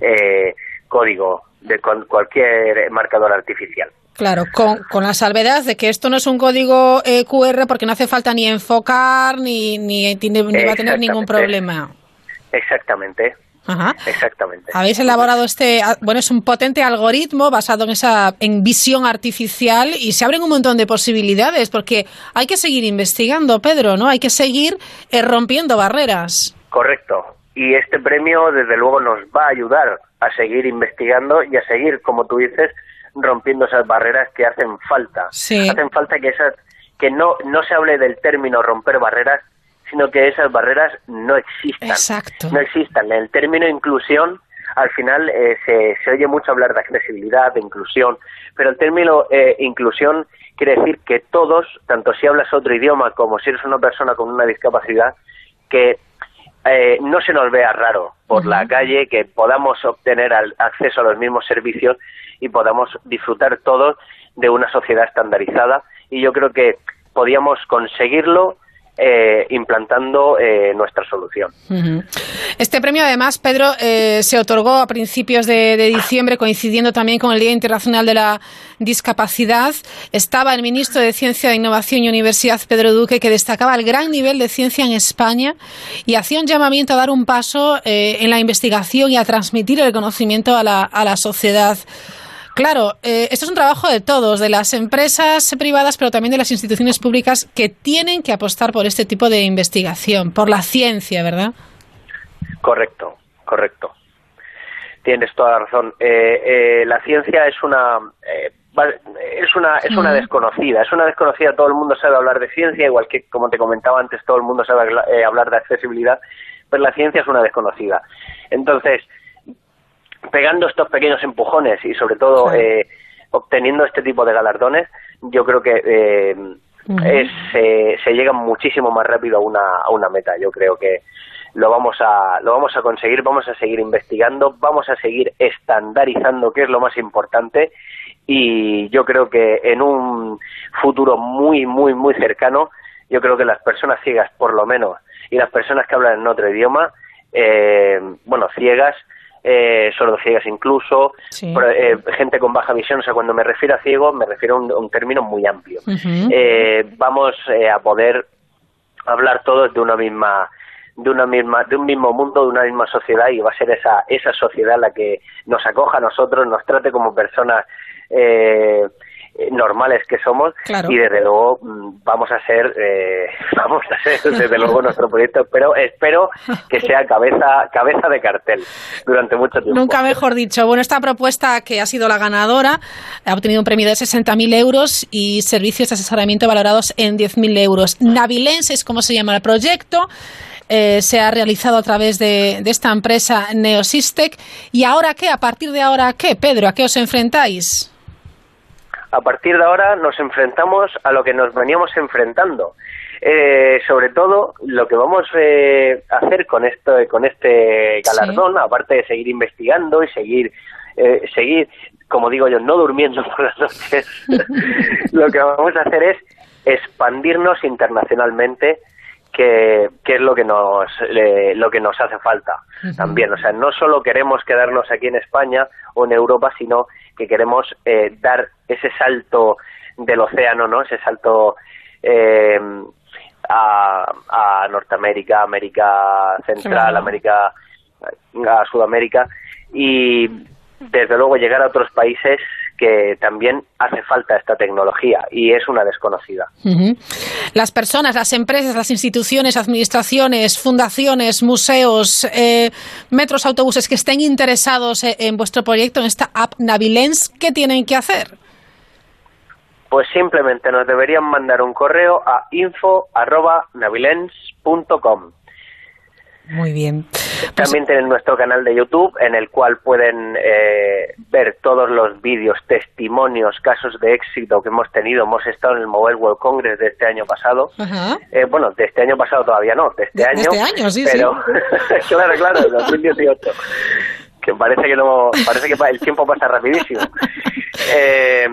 eh, código de con cualquier marcador artificial. Claro, con, con la salvedad de que esto no es un código eh, QR porque no hace falta ni enfocar ni, ni, ni va a tener ningún problema. Exactamente. Exactamente. Habéis elaborado este, bueno, es un potente algoritmo basado en esa en visión artificial y se abren un montón de posibilidades porque hay que seguir investigando, Pedro, ¿no? Hay que seguir eh, rompiendo barreras. Correcto. Y este premio, desde luego, nos va a ayudar a seguir investigando y a seguir, como tú dices, rompiendo esas barreras que hacen falta. Hacen falta que esas que no no se hable del término romper barreras, sino que esas barreras no existan. Exacto. No existan. El término inclusión, al final eh, se, se oye mucho hablar de accesibilidad, de inclusión, pero el término eh, inclusión quiere decir que todos, tanto si hablas otro idioma como si eres una persona con una discapacidad, que eh, no se nos vea raro por la calle, que podamos obtener acceso a los mismos servicios y podamos disfrutar todos de una sociedad estandarizada. Y yo creo que podíamos conseguirlo eh, implantando eh, nuestra solución. Este premio, además, Pedro, eh, se otorgó a principios de, diciembre, coincidiendo también con el Día Internacional de la Discapacidad. Estaba el ministro de Ciencia, Innovación y Universidad, Pedro Duque, que destacaba el gran nivel de ciencia en España y hacía un llamamiento a dar un paso en la investigación y a transmitir el conocimiento a la, a la sociedad. Claro, eh, esto es un trabajo de todos, de las empresas privadas, pero también de las instituciones públicas que tienen que apostar por este tipo de investigación, por la ciencia, ¿verdad? Correcto, correcto. Tienes toda la razón. Eh, eh, la ciencia es una es una es una desconocida, es una desconocida. Todo el mundo sabe hablar de ciencia, igual que como te comentaba antes, todo el mundo sabe hablar de accesibilidad, pero la ciencia es una desconocida. Entonces, pegando estos pequeños empujones y sobre todo eh, obteniendo este tipo de galardones, yo creo que eh, es, se llega muchísimo más rápido a una, a una meta. Yo creo que lo vamos a lo vamos a conseguir, vamos a seguir investigando, vamos a seguir estandarizando, que es lo más importante, y yo creo que en un futuro muy muy muy cercano, yo creo que las personas ciegas, por lo menos, y las personas que hablan en otro idioma, eh, bueno, ciegas, eh, sordociegas incluso, eh, gente con baja visión. O sea, cuando me refiero a ciego, me refiero a un, término muy amplio. eh, vamos eh, a poder hablar todos de una misma de una misma de un mismo mundo de una misma sociedad y va a ser esa esa sociedad la que nos acoja a nosotros nos trate como personas eh, normales que somos y desde luego mm, vamos a ser eh, vamos a ser desde luego nuestro proyecto pero espero que sea cabeza cabeza de cartel durante mucho tiempo nunca mejor dicho bueno esta propuesta que ha sido la ganadora ha obtenido un premio de 60.000 euros y servicios de asesoramiento valorados en 10.000 euros Navilens es como se llama el proyecto eh, se ha realizado a través de, de, esta empresa Neosystec. ¿Y ahora qué? ¿A partir de ahora qué? Pedro, ¿a qué os enfrentáis? A partir de ahora nos enfrentamos a lo que nos veníamos enfrentando. Eh, sobre todo lo que vamos eh, a hacer con esto con este galardón aparte de seguir investigando y seguir eh, seguir como digo yo no durmiendo por las noches lo que vamos a hacer es expandirnos internacionalmente que, que, es lo que nos lo que nos hace falta también. O sea no solo queremos quedarnos aquí en España o en Europa sino que queremos eh, dar ese salto del océano, ¿no? Ese salto eh, a, a, Norteamérica, América Central, América, a Sudamérica y desde luego llegar a otros países que también hace falta esta tecnología y es una desconocida. Las personas, las empresas, las instituciones, administraciones, fundaciones, museos, eh, metros, autobuses que estén interesados eh, en vuestro proyecto, en esta app Navilens, ¿qué tienen que hacer? Pues simplemente nos deberían mandar un correo a info.navilens.com. Muy bien. También tienen nuestro canal de YouTube en el cual pueden eh, ver todos los vídeos, testimonios, casos de éxito que hemos tenido. Hemos estado en el Mobile World Congress de este año pasado. Eh, bueno, de este año pasado todavía no, de este año. De este año, sí, pero, sí. claro, claro, de 2018. Que parece que no, parece que el tiempo pasa rapidísimo. Eh,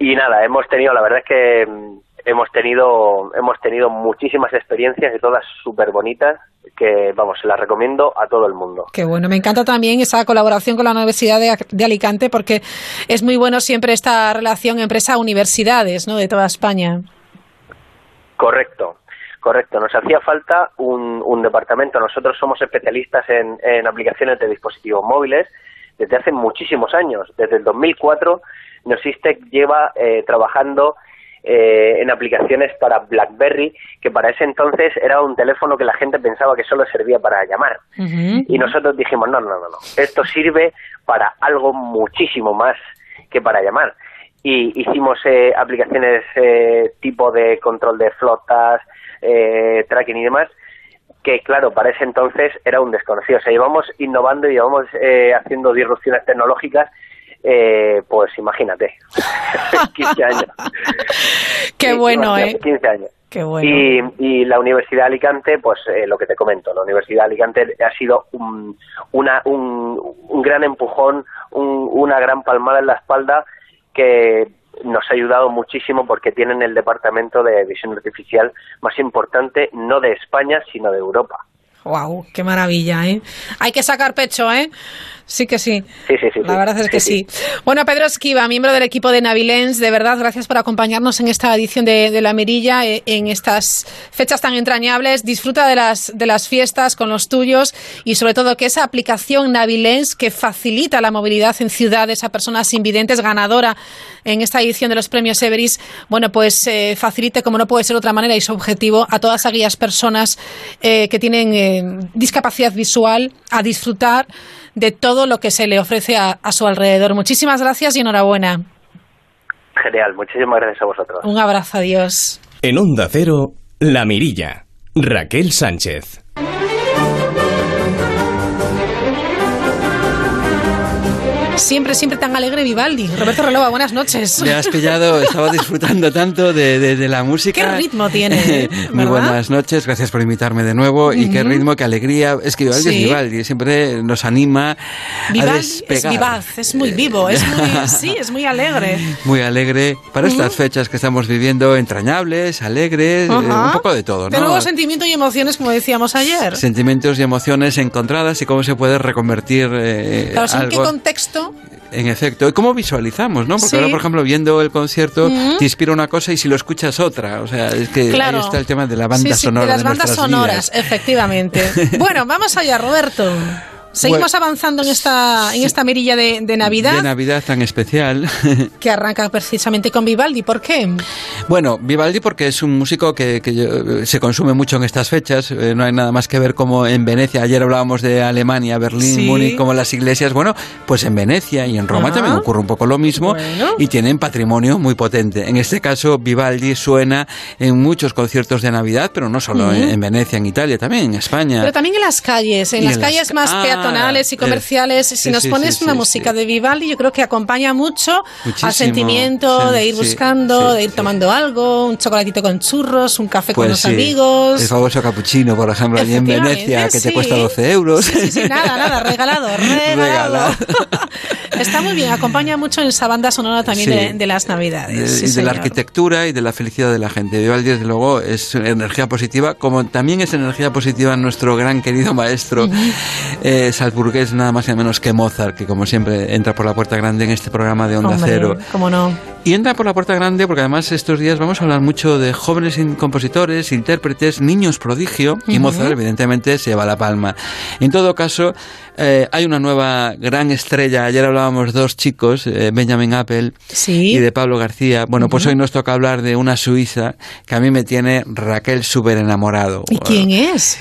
y nada, hemos tenido, la verdad es que mm, hemos tenido hemos tenido muchísimas experiencias y todas súper bonitas que vamos se las recomiendo a todo el mundo qué bueno me encanta también esa colaboración con la Universidad de, de Alicante porque es muy bueno siempre esta relación empresa universidades no de toda España correcto Correcto, nos hacía falta un, un departamento. Nosotros somos especialistas en, en aplicaciones de dispositivos móviles desde hace muchísimos años. Desde el 2004, Nosystec lleva eh, trabajando eh, en aplicaciones para BlackBerry, que para ese entonces era un teléfono que la gente pensaba que solo servía para llamar. Y nosotros dijimos, no, no, no, no, esto sirve para algo muchísimo más que para llamar. Y hicimos eh, aplicaciones eh, tipo de control de flotas, eh, tracking y demás, que claro, para ese entonces era un desconocido. O sea, íbamos innovando y íbamos eh, haciendo disrupciones tecnológicas, eh, pues imagínate, 15 años. Qué Sí, bueno, ¿eh? 15 años. Qué bueno. Y, y la Universidad de Alicante, pues eh, lo que te comento, la Universidad de Alicante ha sido un, una, un, un gran empujón, un- una gran palmada en la espalda que nos ha ayudado muchísimo porque tienen el departamento de visión artificial más importante, no de España, sino de Europa. Wow, qué maravilla, ¿eh? Hay que sacar pecho, ¿eh? Sí que sí. Sí, sí, sí. La verdad es que sí. Bueno, Pedro Esquiva, miembro del equipo de Navilens, de verdad, gracias por acompañarnos en esta edición de, de La Mirilla, eh, en estas fechas tan entrañables. Disfruta de las, de las fiestas con los tuyos y sobre todo que esa aplicación Navilens que facilita la movilidad en ciudades a personas invidentes, ganadora en esta edición de los premios Everest, bueno, pues eh, facilite, como no puede ser de otra manera, y su objetivo a todas aquellas personas eh, que tienen eh, discapacidad visual a disfrutar de todo lo que se le ofrece a, a su alrededor. Muchísimas gracias y enhorabuena. Genial, muchísimas gracias a vosotros. Un abrazo, adiós. En Onda Cero, La Mirilla. Raquel Sánchez. Siempre, siempre tan alegre Vivaldi. Roberto Relova, buenas noches. Me has pillado, estaba disfrutando tanto de, de- de la música. Qué ritmo tiene. Muy ¿verdad? buenas noches, gracias por invitarme de nuevo. Y qué ritmo, qué alegría. Es que Vivaldi Sí. es Vivaldi, siempre nos anima a Vivaldi es vivaz, es muy vivo, es muy, sí, es muy alegre. Muy alegre para estas fechas que estamos viviendo, entrañables, alegres, eh, un poco de todo, ¿no? nuevo sentimiento y emociones, como decíamos ayer. Sentimientos y emociones encontradas y cómo se puede reconvertir eh, Claro, ¿en qué contexto? En efecto. Y cómo visualizamos, ¿no? Porque Sí. ahora, por ejemplo, viendo el concierto, te inspira una cosa y si lo escuchas otra. O sea, es que Claro. ahí está el tema de la banda Sí, sí, sonora de las bandas sonoras, vidas. efectivamente. bueno, vamos allá, Roberto. Seguimos avanzando en esta, en esta mirilla de, de Navidad De Navidad tan especial. que arranca precisamente con Vivaldi. ¿Por qué? Bueno, Vivaldi porque es un músico que, que se consume mucho en estas fechas. eh, no hay nada más que ver como en Venecia. Ayer hablábamos de Alemania, Berlín, Sí. Múnich, como las iglesias. Bueno, pues en Venecia y en Roma Ah. también ocurre un poco lo mismo. Y tienen patrimonio muy potente. En este caso, Vivaldi suena en muchos conciertos de Navidad, pero no solo Ujú. en, en Venecia, en Italia, también en España. Pero también en las calles, en Y las en calles ca- más Ah, peatonales y eh, comerciales. si nos pones una música de Vivaldi, yo creo que acompaña mucho Muchísimo, al sentimiento de ir buscando, de ir tomando algo, un chocolatito con churros, un café con Pues los sí, amigos. El famoso cappuccino, por ejemplo, allí en Venecia, que te cuesta 12 euros. Sí, sí, nada, nada, regalado, regalado. Regalado. Está muy bien, acompaña mucho en esa banda sonora también Sí. de, de las Navidades. de, sí, y de señor. la arquitectura y de la felicidad de la gente. Vivaldi, desde luego, es energía positiva, como también es energía positiva nuestro gran querido maestro eh, salzburgués, nada más y nada menos que Mozart, que como siempre entra por la puerta grande en este programa de Onda Hombre, Cero. cómo no. Y entra por la puerta grande porque además estos días vamos a hablar mucho de jóvenes compositores, intérpretes, niños prodigio y. Mozart evidentemente se lleva la palma. En todo caso, eh, hay una nueva gran estrella. Ayer hablábamos dos chicos, eh, Benjamin Apple y de Pablo García. Bueno, pues hoy nos toca hablar de una suiza que a mí me tiene Raquel súper enamorado. ¿Y quién es?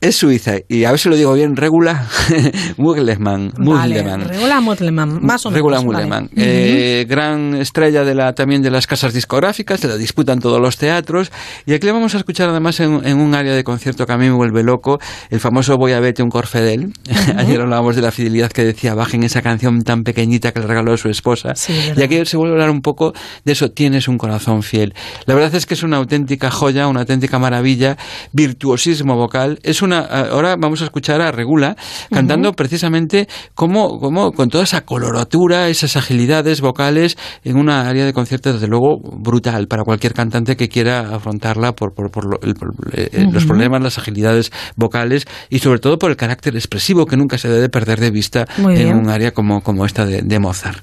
Es suiza y a ver si lo digo bien, Regula Mugleman. Vale, Mugleman. Regula Mutleman, más o menos. Regula vale. Ujú. eh, gran estrella de la, también de las casas discográficas, se la disputan todos los teatros. Y aquí le vamos a escuchar además en, en un área de concierto que a mí me vuelve loco, el famoso Voy a verte un Corfedel. Ayer hablábamos de la fidelidad que decía Bajen esa canción tan pequeñita que le regaló a su esposa. y aquí se vuelve a hablar un poco de eso, tienes un corazón fiel. La verdad es que es una auténtica joya, una auténtica maravilla, virtuosismo vocal. Es una, ahora vamos a escuchar a Regula cantando precisamente como, como con toda esa coloratura, esas agilidades vocales en una área de concierto desde luego brutal para cualquier cantante que quiera afrontarla por, por, por lo- el- por, eh, eh, los problemas, las agilidades vocales y sobre todo por el carácter expresivo que nunca se debe perder de vista en un área como, como esta de, de Mozart.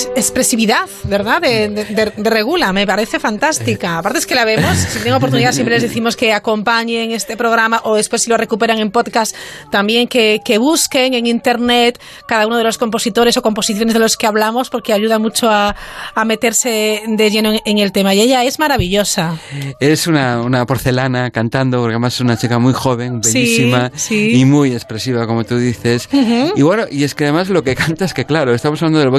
Netflix expresividad, ¿verdad? De, Regula, me parece fantástica. Aparte es que la vemos, si tengo oportunidad siempre les decimos que acompañen este programa o después si lo recuperan en podcast también que, busquen en internet cada uno de los compositores o composiciones de los que hablamos porque ayuda mucho a, meterse de lleno en, el tema. Y ella es maravillosa. Es una, porcelana cantando, porque además es una chica muy joven, bellísima y muy expresiva, como tú dices. Y bueno, y es que además lo que canta es que, claro, estamos hablando del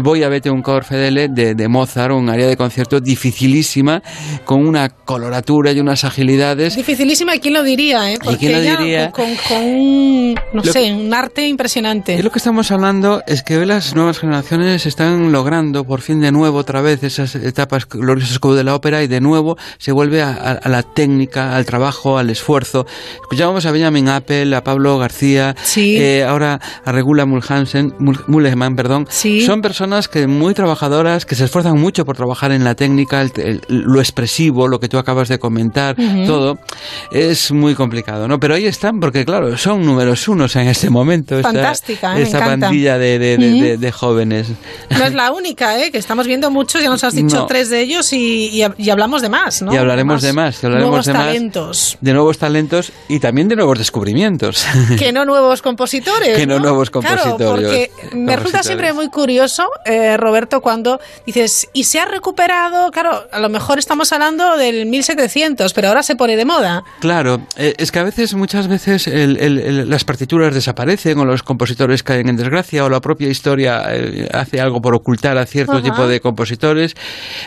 Voy a vete un cor fedele de, de Mozart, un área de concierto dificilísima, con una coloratura y unas agilidades. Dificilísima, ¿quién lo diría? Eh? Porque quién lo diría? Con, un, no sé, un arte impresionante. Y lo que estamos hablando es que hoy las nuevas generaciones están logrando por fin de nuevo otra vez esas etapas gloriosas como de la ópera y de nuevo se vuelve a, la técnica, al trabajo, al esfuerzo. Escuchábamos a Benjamin Apple, a Pablo García, eh, ahora a Regula Mulhansen, Mulehman, perdón. Son personas que muy trabajadoras, que se esfuerzan mucho por trabajar en la técnica, lo expresivo, lo que tú acabas de comentar, todo. Es muy complicado, ¿no? Pero ahí están porque, claro, son números unos en este momento. Fantástica, esta, esta pandilla de, jóvenes. No es la única, ¿eh? Que estamos viendo muchos, ya nos has dicho tres de ellos y, hablamos de más, ¿no? Y hablaremos de más. hablaremos nuevos de talentos. de nuevos talentos y también de nuevos descubrimientos. Que no nuevos compositores. que no, nuevos compositores. Claro, porque me resulta siempre muy curioso, eh, Roberto, cuando dices, y se ha recuperado, claro, a lo mejor estamos hablando del 1700, pero ahora se pone de moda. Claro, eh, es que a veces, muchas veces, las partituras desaparecen o los compositores caen en desgracia o la propia historia eh, hace algo por ocultar a cierto tipo de compositores.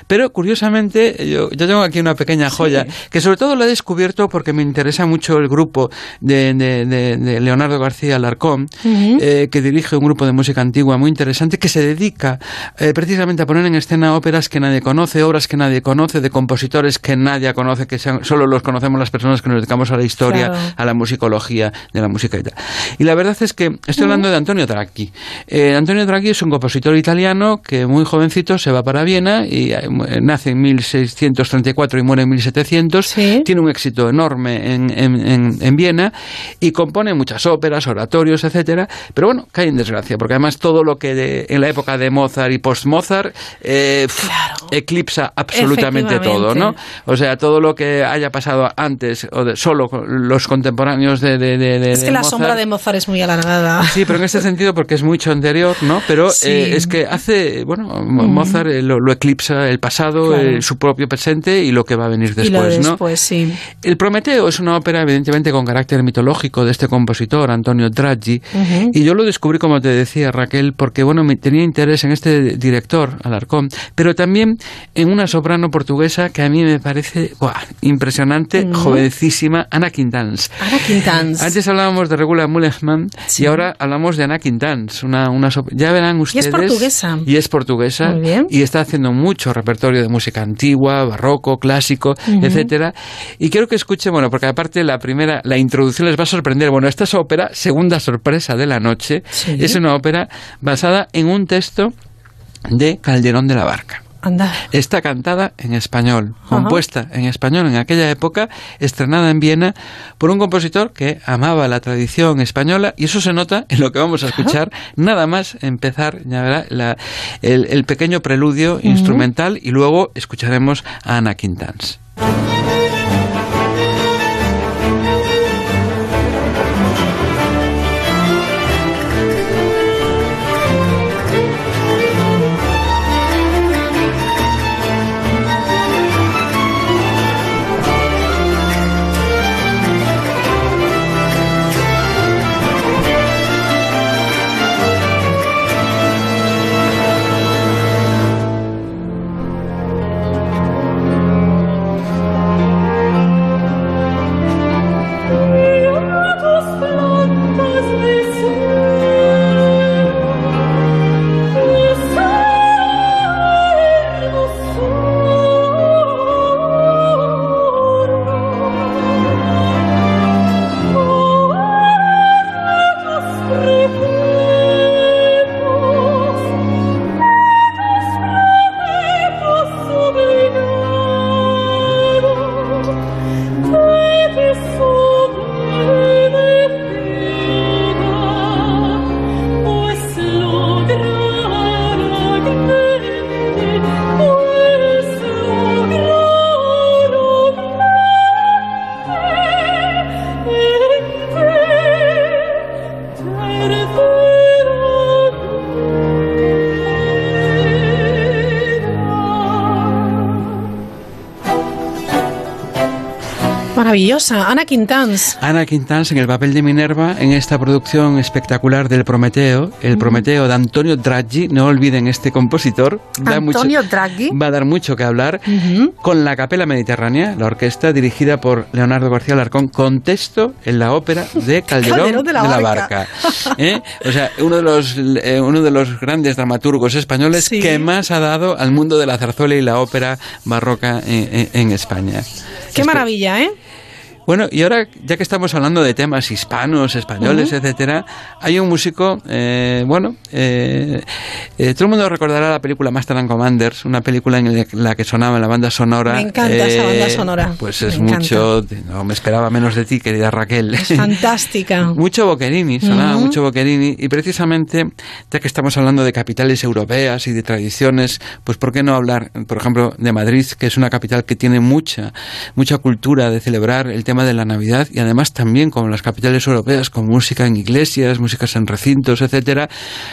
Pero curiosamente, yo, tengo aquí una pequeña joya que sobre todo la he descubierto porque me interesa mucho el grupo de, Leonardo García Alarcón, eh, que dirige un grupo de música antigua muy interesante que se dedica precisamente a poner en escena óperas que nadie conoce, obras que nadie conoce, de compositores que nadie conoce, que solo los conocemos las personas que nos dedicamos a la historia, a la musicología de la música y tal. Y la verdad es que estoy hablando de Antonio Draghi. Eh, Antonio Draghi es un compositor italiano que muy jovencito se va para Viena y eh, nace en 1634 y muere en 1700. Tiene un éxito enorme en, en, en, Viena y compone muchas óperas, oratorios, etcétera. Pero bueno, cae en desgracia porque además todo lo que en la época de Mozart y post-Mozart eh, eclipsa absolutamente todo, ¿no? O sea, todo lo que haya pasado antes o de, solo los contemporáneos de, de, Es que la sombra de Mozart es muy alargada. Sí, pero en ese sentido porque es mucho anterior, ¿no? Pero eh, es que hace, bueno, Mozart eh, lo, eclipsa el pasado, eh, su propio presente y lo que va a venir después, y después sí. El Prometeo es una ópera evidentemente con carácter mitológico de este compositor, Antonio Draghi, y yo lo descubrí, como te decía Raquel, porque, bueno, me tenía interés en este director, Alarcón, pero también en una soprano portuguesa que a mí me parece impresionante, jovencísima, Ana Quintans. Ana Quintans. Antes hablábamos de Regula Mulechman y ahora hablamos de Ana Quintans. Una, una ya verán ustedes. Y es portuguesa. Y es portuguesa. Muy bien. Y está haciendo mucho repertorio de música antigua, barroco, clásico, etcétera. Y quiero que escuchen, bueno, porque aparte la primera, la introducción les va a sorprender. Bueno, esta es ópera, segunda sorpresa de la noche. Es una ópera basada en un texto de Calderón de la Barca. Está cantada en español, compuesta en español en aquella época, estrenada en Viena por un compositor que amaba la tradición española y eso se nota en lo que vamos a escuchar, nada más empezar ya el, pequeño preludio instrumental y luego escucharemos a Ana Quintans. Maravillosa. Ana Quintans. Ana Quintans en el papel de Minerva en esta producción espectacular del Prometeo, el Prometeo de Antonio Draghi. No olviden este compositor. Da Antonio Draghi. Va a dar mucho que hablar. Con la Capela Mediterránea, la orquesta dirigida por Leonardo García Larcón, con texto en la ópera de Calderón, de la, Barca. ¿Eh? O sea, uno de los, eh, uno de los grandes dramaturgos españoles que más ha dado al mundo de la zarzuela y la ópera barroca en España. Qué maravilla, ¿eh? Bueno, y ahora, ya que estamos hablando de temas hispanos, españoles, etcétera, hay un músico, eh, bueno, eh, eh, todo el mundo recordará la película Master and Commanders, una película en la que sonaba la banda sonora. Me encanta esa banda sonora. Pues es mucho, no me esperaba menos de ti, querida Raquel. Es fantástica. mucho Boccherini, sonaba mucho Boccherini, y precisamente, ya que estamos hablando de capitales europeas y de tradiciones, pues ¿por qué no hablar, por ejemplo, de Madrid, que es una capital que tiene mucha, mucha cultura de celebrar el tema de la Navidad y además también como las capitales europeas con música en iglesias, músicas en recintos, etcétera,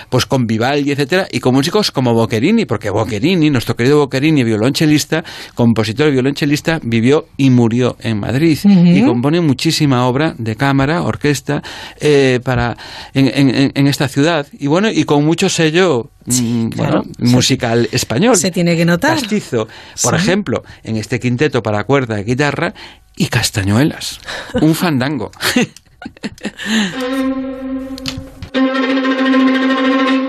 pues con Vivaldi, etcétera, y con músicos como Boccherini, porque Boccherini, nuestro querido Boccherini, violonchelista, compositor violonchelista, vivió y murió en Madrid y compone muchísima obra de cámara, orquesta, eh, para en, esta ciudad. Y bueno y con mucho sello mm, musical español. Se tiene que notar. Castizo. Por ejemplo, en este quinteto para cuerda y guitarra y castañuelas. Un fandango.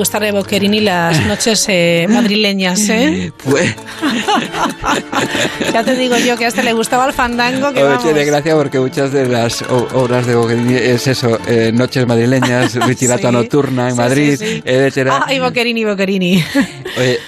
debía de gustar de Boccherini las noches eh, madrileñas, ¿eh? Pues... ya te digo yo que a este le gustaba el fandango. Que vamos. de gracia porque muchas de las obras de Boccherini es eso, eh, noches madrileñas, ritirata nocturna en Madrid, sí, etcétera. Ay,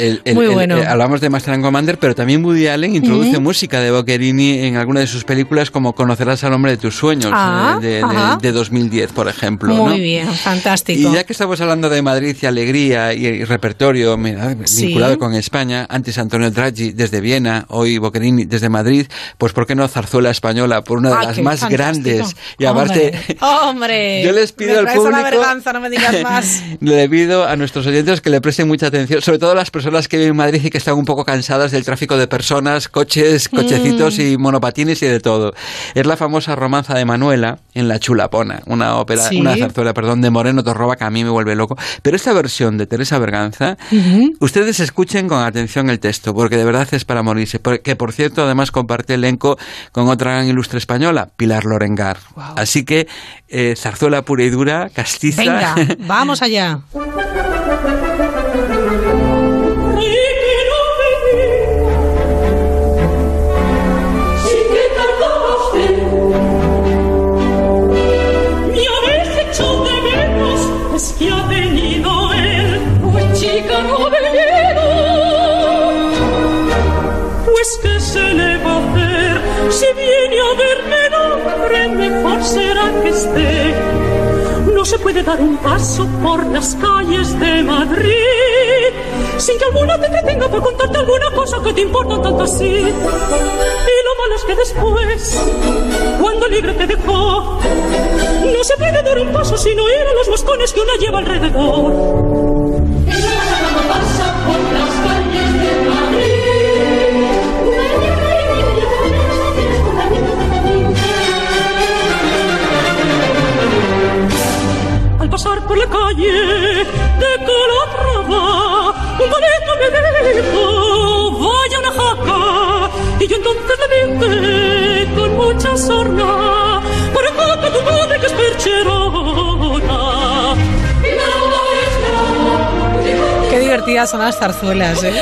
Boccherini, Boccherini. Muy bueno. hablamos de Master and Commander, pero también Woody Allen introduce música de Boccherini en alguna de sus películas como Conocerás al hombre de tus sueños, ah, de, 2010, por ejemplo. Muy bien, fantástico. Y ya que estamos hablando de Madrid y alegría y, repertorio vinculado con España, antes Antonio Draghi desde Viena, hoy Boccherini desde Madrid, pues ¿por qué no Zarzuela Española por una de las más grandes? Y aparte, ¡Hombre! yo les pido al público... vergüenza, no me digas más. le pido a nuestros oyentes que le presten mucha atención, sobre todo las personas que viven en Madrid y que están un poco cansadas del tráfico de personas, coches, cochecitos mm. y monopatines y de todo. Es la famosa romanza de Manuela en La Chulapona, una ópera, una zarzuela, perdón, de Moreno Torroba que a mí me vuelve loco. Pero esta versión de Teresa Berganza, ustedes escuchen con atención el texto, porque de verdad es para morirse. Que por cierto, además comparte elenco con otra gran ilustre española, Pilar Lorengar. Así que eh, zarzuela pura y dura, castiza. Venga, vamos allá. No se puede dar un paso por las calles de Madrid sin que alguna te entretenga por contarte alguna cosa que te importa tanto así. Y lo malo es que después, cuando libre te dejó, no se puede dar un paso sin oír a los moscones que una lleva alrededor. pasar por la calle de Calatrava. Un bonito me dijo, vaya una jaca. Y yo entonces le dije con mucha sorna, por acá tu madre que es perchero. Divertidas son las zarzuelas, ¿eh?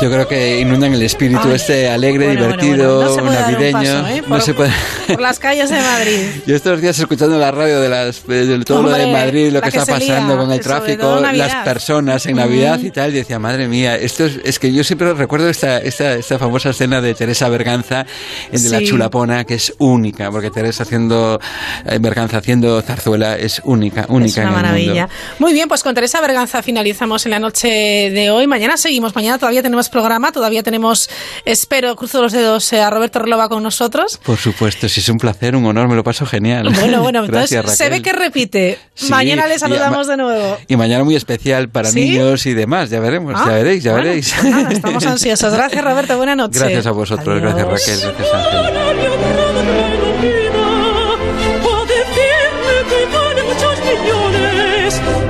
Yo creo que inundan el espíritu Ay, este alegre, bueno, divertido, bueno. No navideño. paso, ¿eh? No Por- se puede. Por las calles de Madrid. Yo estos días escuchando la radio de, las, de todo lo Hombre, de Madrid, lo la que que está se lía, pasando con el tráfico, las personas en Navidad y tal, y decía, madre mía, esto es, es que yo siempre recuerdo esta, esta, esta famosa escena de Teresa Berganza, el de la Sí. chulapona, que es única, porque Teresa haciendo, eh, Berganza haciendo zarzuela es única, única Es una en el maravilla. mundo. Muy bien, pues con Teresa Berganza finalizamos en la noche de hoy. Mañana seguimos. Mañana todavía tenemos programa, todavía tenemos, espero, cruzo los dedos, eh, a Roberto Relova con nosotros. Por supuesto, si es un placer, un honor, me lo paso genial. Bueno, bueno, entonces Gracias, se ve Raquel. que repite. Sí, Mañana le saludamos de nuevo. Y mañana muy especial para ¿Sí? niños y demás, ya veremos, Ah, ya veréis, ya bueno, veréis. pues nada, estamos ansiosos. Gracias, Roberto. Buenas noches. Gracias a vosotros, gracias Raquel, gracias Ángel.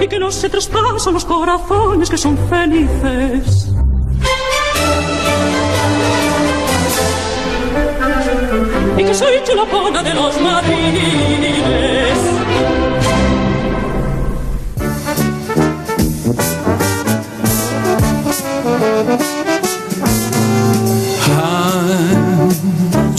Y que no se traspasan los corazones que son felices. Y que soy chulapona de los madriles.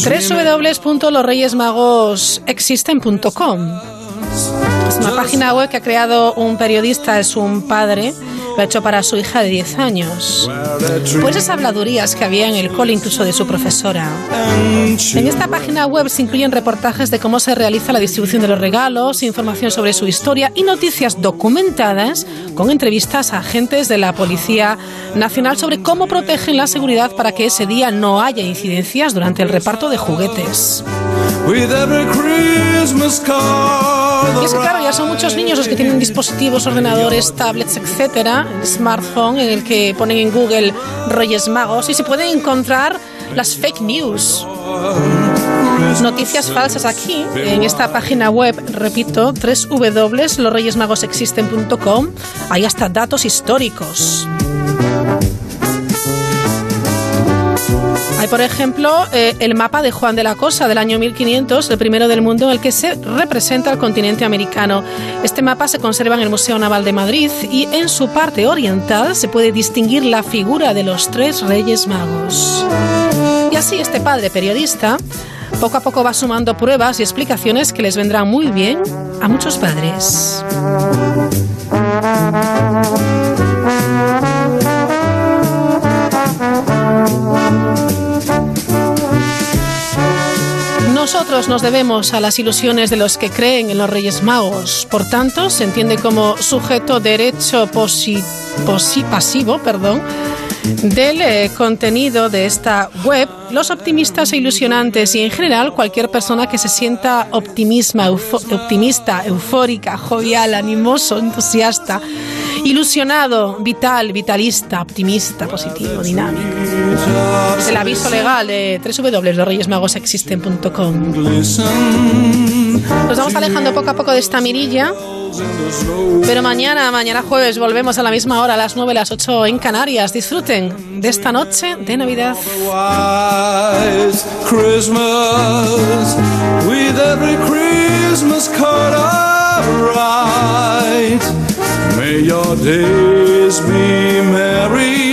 www.losreyesmagosexisten.com Es una página web que ha creado un periodista, es un padre, lo ha hecho para su hija de 10 años. Pues esas habladurías que había en el cole, incluso de su profesora. En esta página web se incluyen reportajes de cómo se realiza la distribución de los regalos, información sobre su historia y noticias documentadas con entrevistas a agentes de la Policía Nacional sobre cómo protegen la seguridad para que ese día no haya incidencias durante el reparto de juguetes. With every Christmas card. Y es que claro, ya son muchos niños los que tienen dispositivos, ordenadores, tablets, etcétera, smartphone en el que ponen en Google Reyes Magos y se pueden encontrar las fake news. Noticias falsas aquí, en esta página web, repito, www.losreyesmagosexisten.com, hay hasta datos históricos. Hay, por ejemplo, eh, el mapa de Juan de la Cosa del año 1500, el primero del mundo en el que se representa el continente americano. Este mapa se conserva en el Museo Naval de Madrid y en su parte oriental se puede distinguir la figura de los tres Reyes Magos. Y así este padre periodista poco a poco va sumando pruebas y explicaciones que les vendrán muy bien a muchos padres. Nosotros nos debemos a las ilusiones de los que creen en los Reyes Magos. Por tanto, se entiende como sujeto derecho posi- pasivo, perdón, del eh, contenido de esta web, los optimistas e ilusionantes y en general cualquier persona que se sienta optimista, eufórica, jovial, animoso, entusiasta, ilusionado, vital, vitalista, optimista, positivo, dinámico. El aviso legal de www.losreyesmagosexisten.com. Nos vamos alejando poco a poco de esta mirilla. Pero mañana, mañana jueves, volvemos a la misma hora, a las 9, las 8 en Canarias. Disfruten de esta noche de Navidad. May your days be merry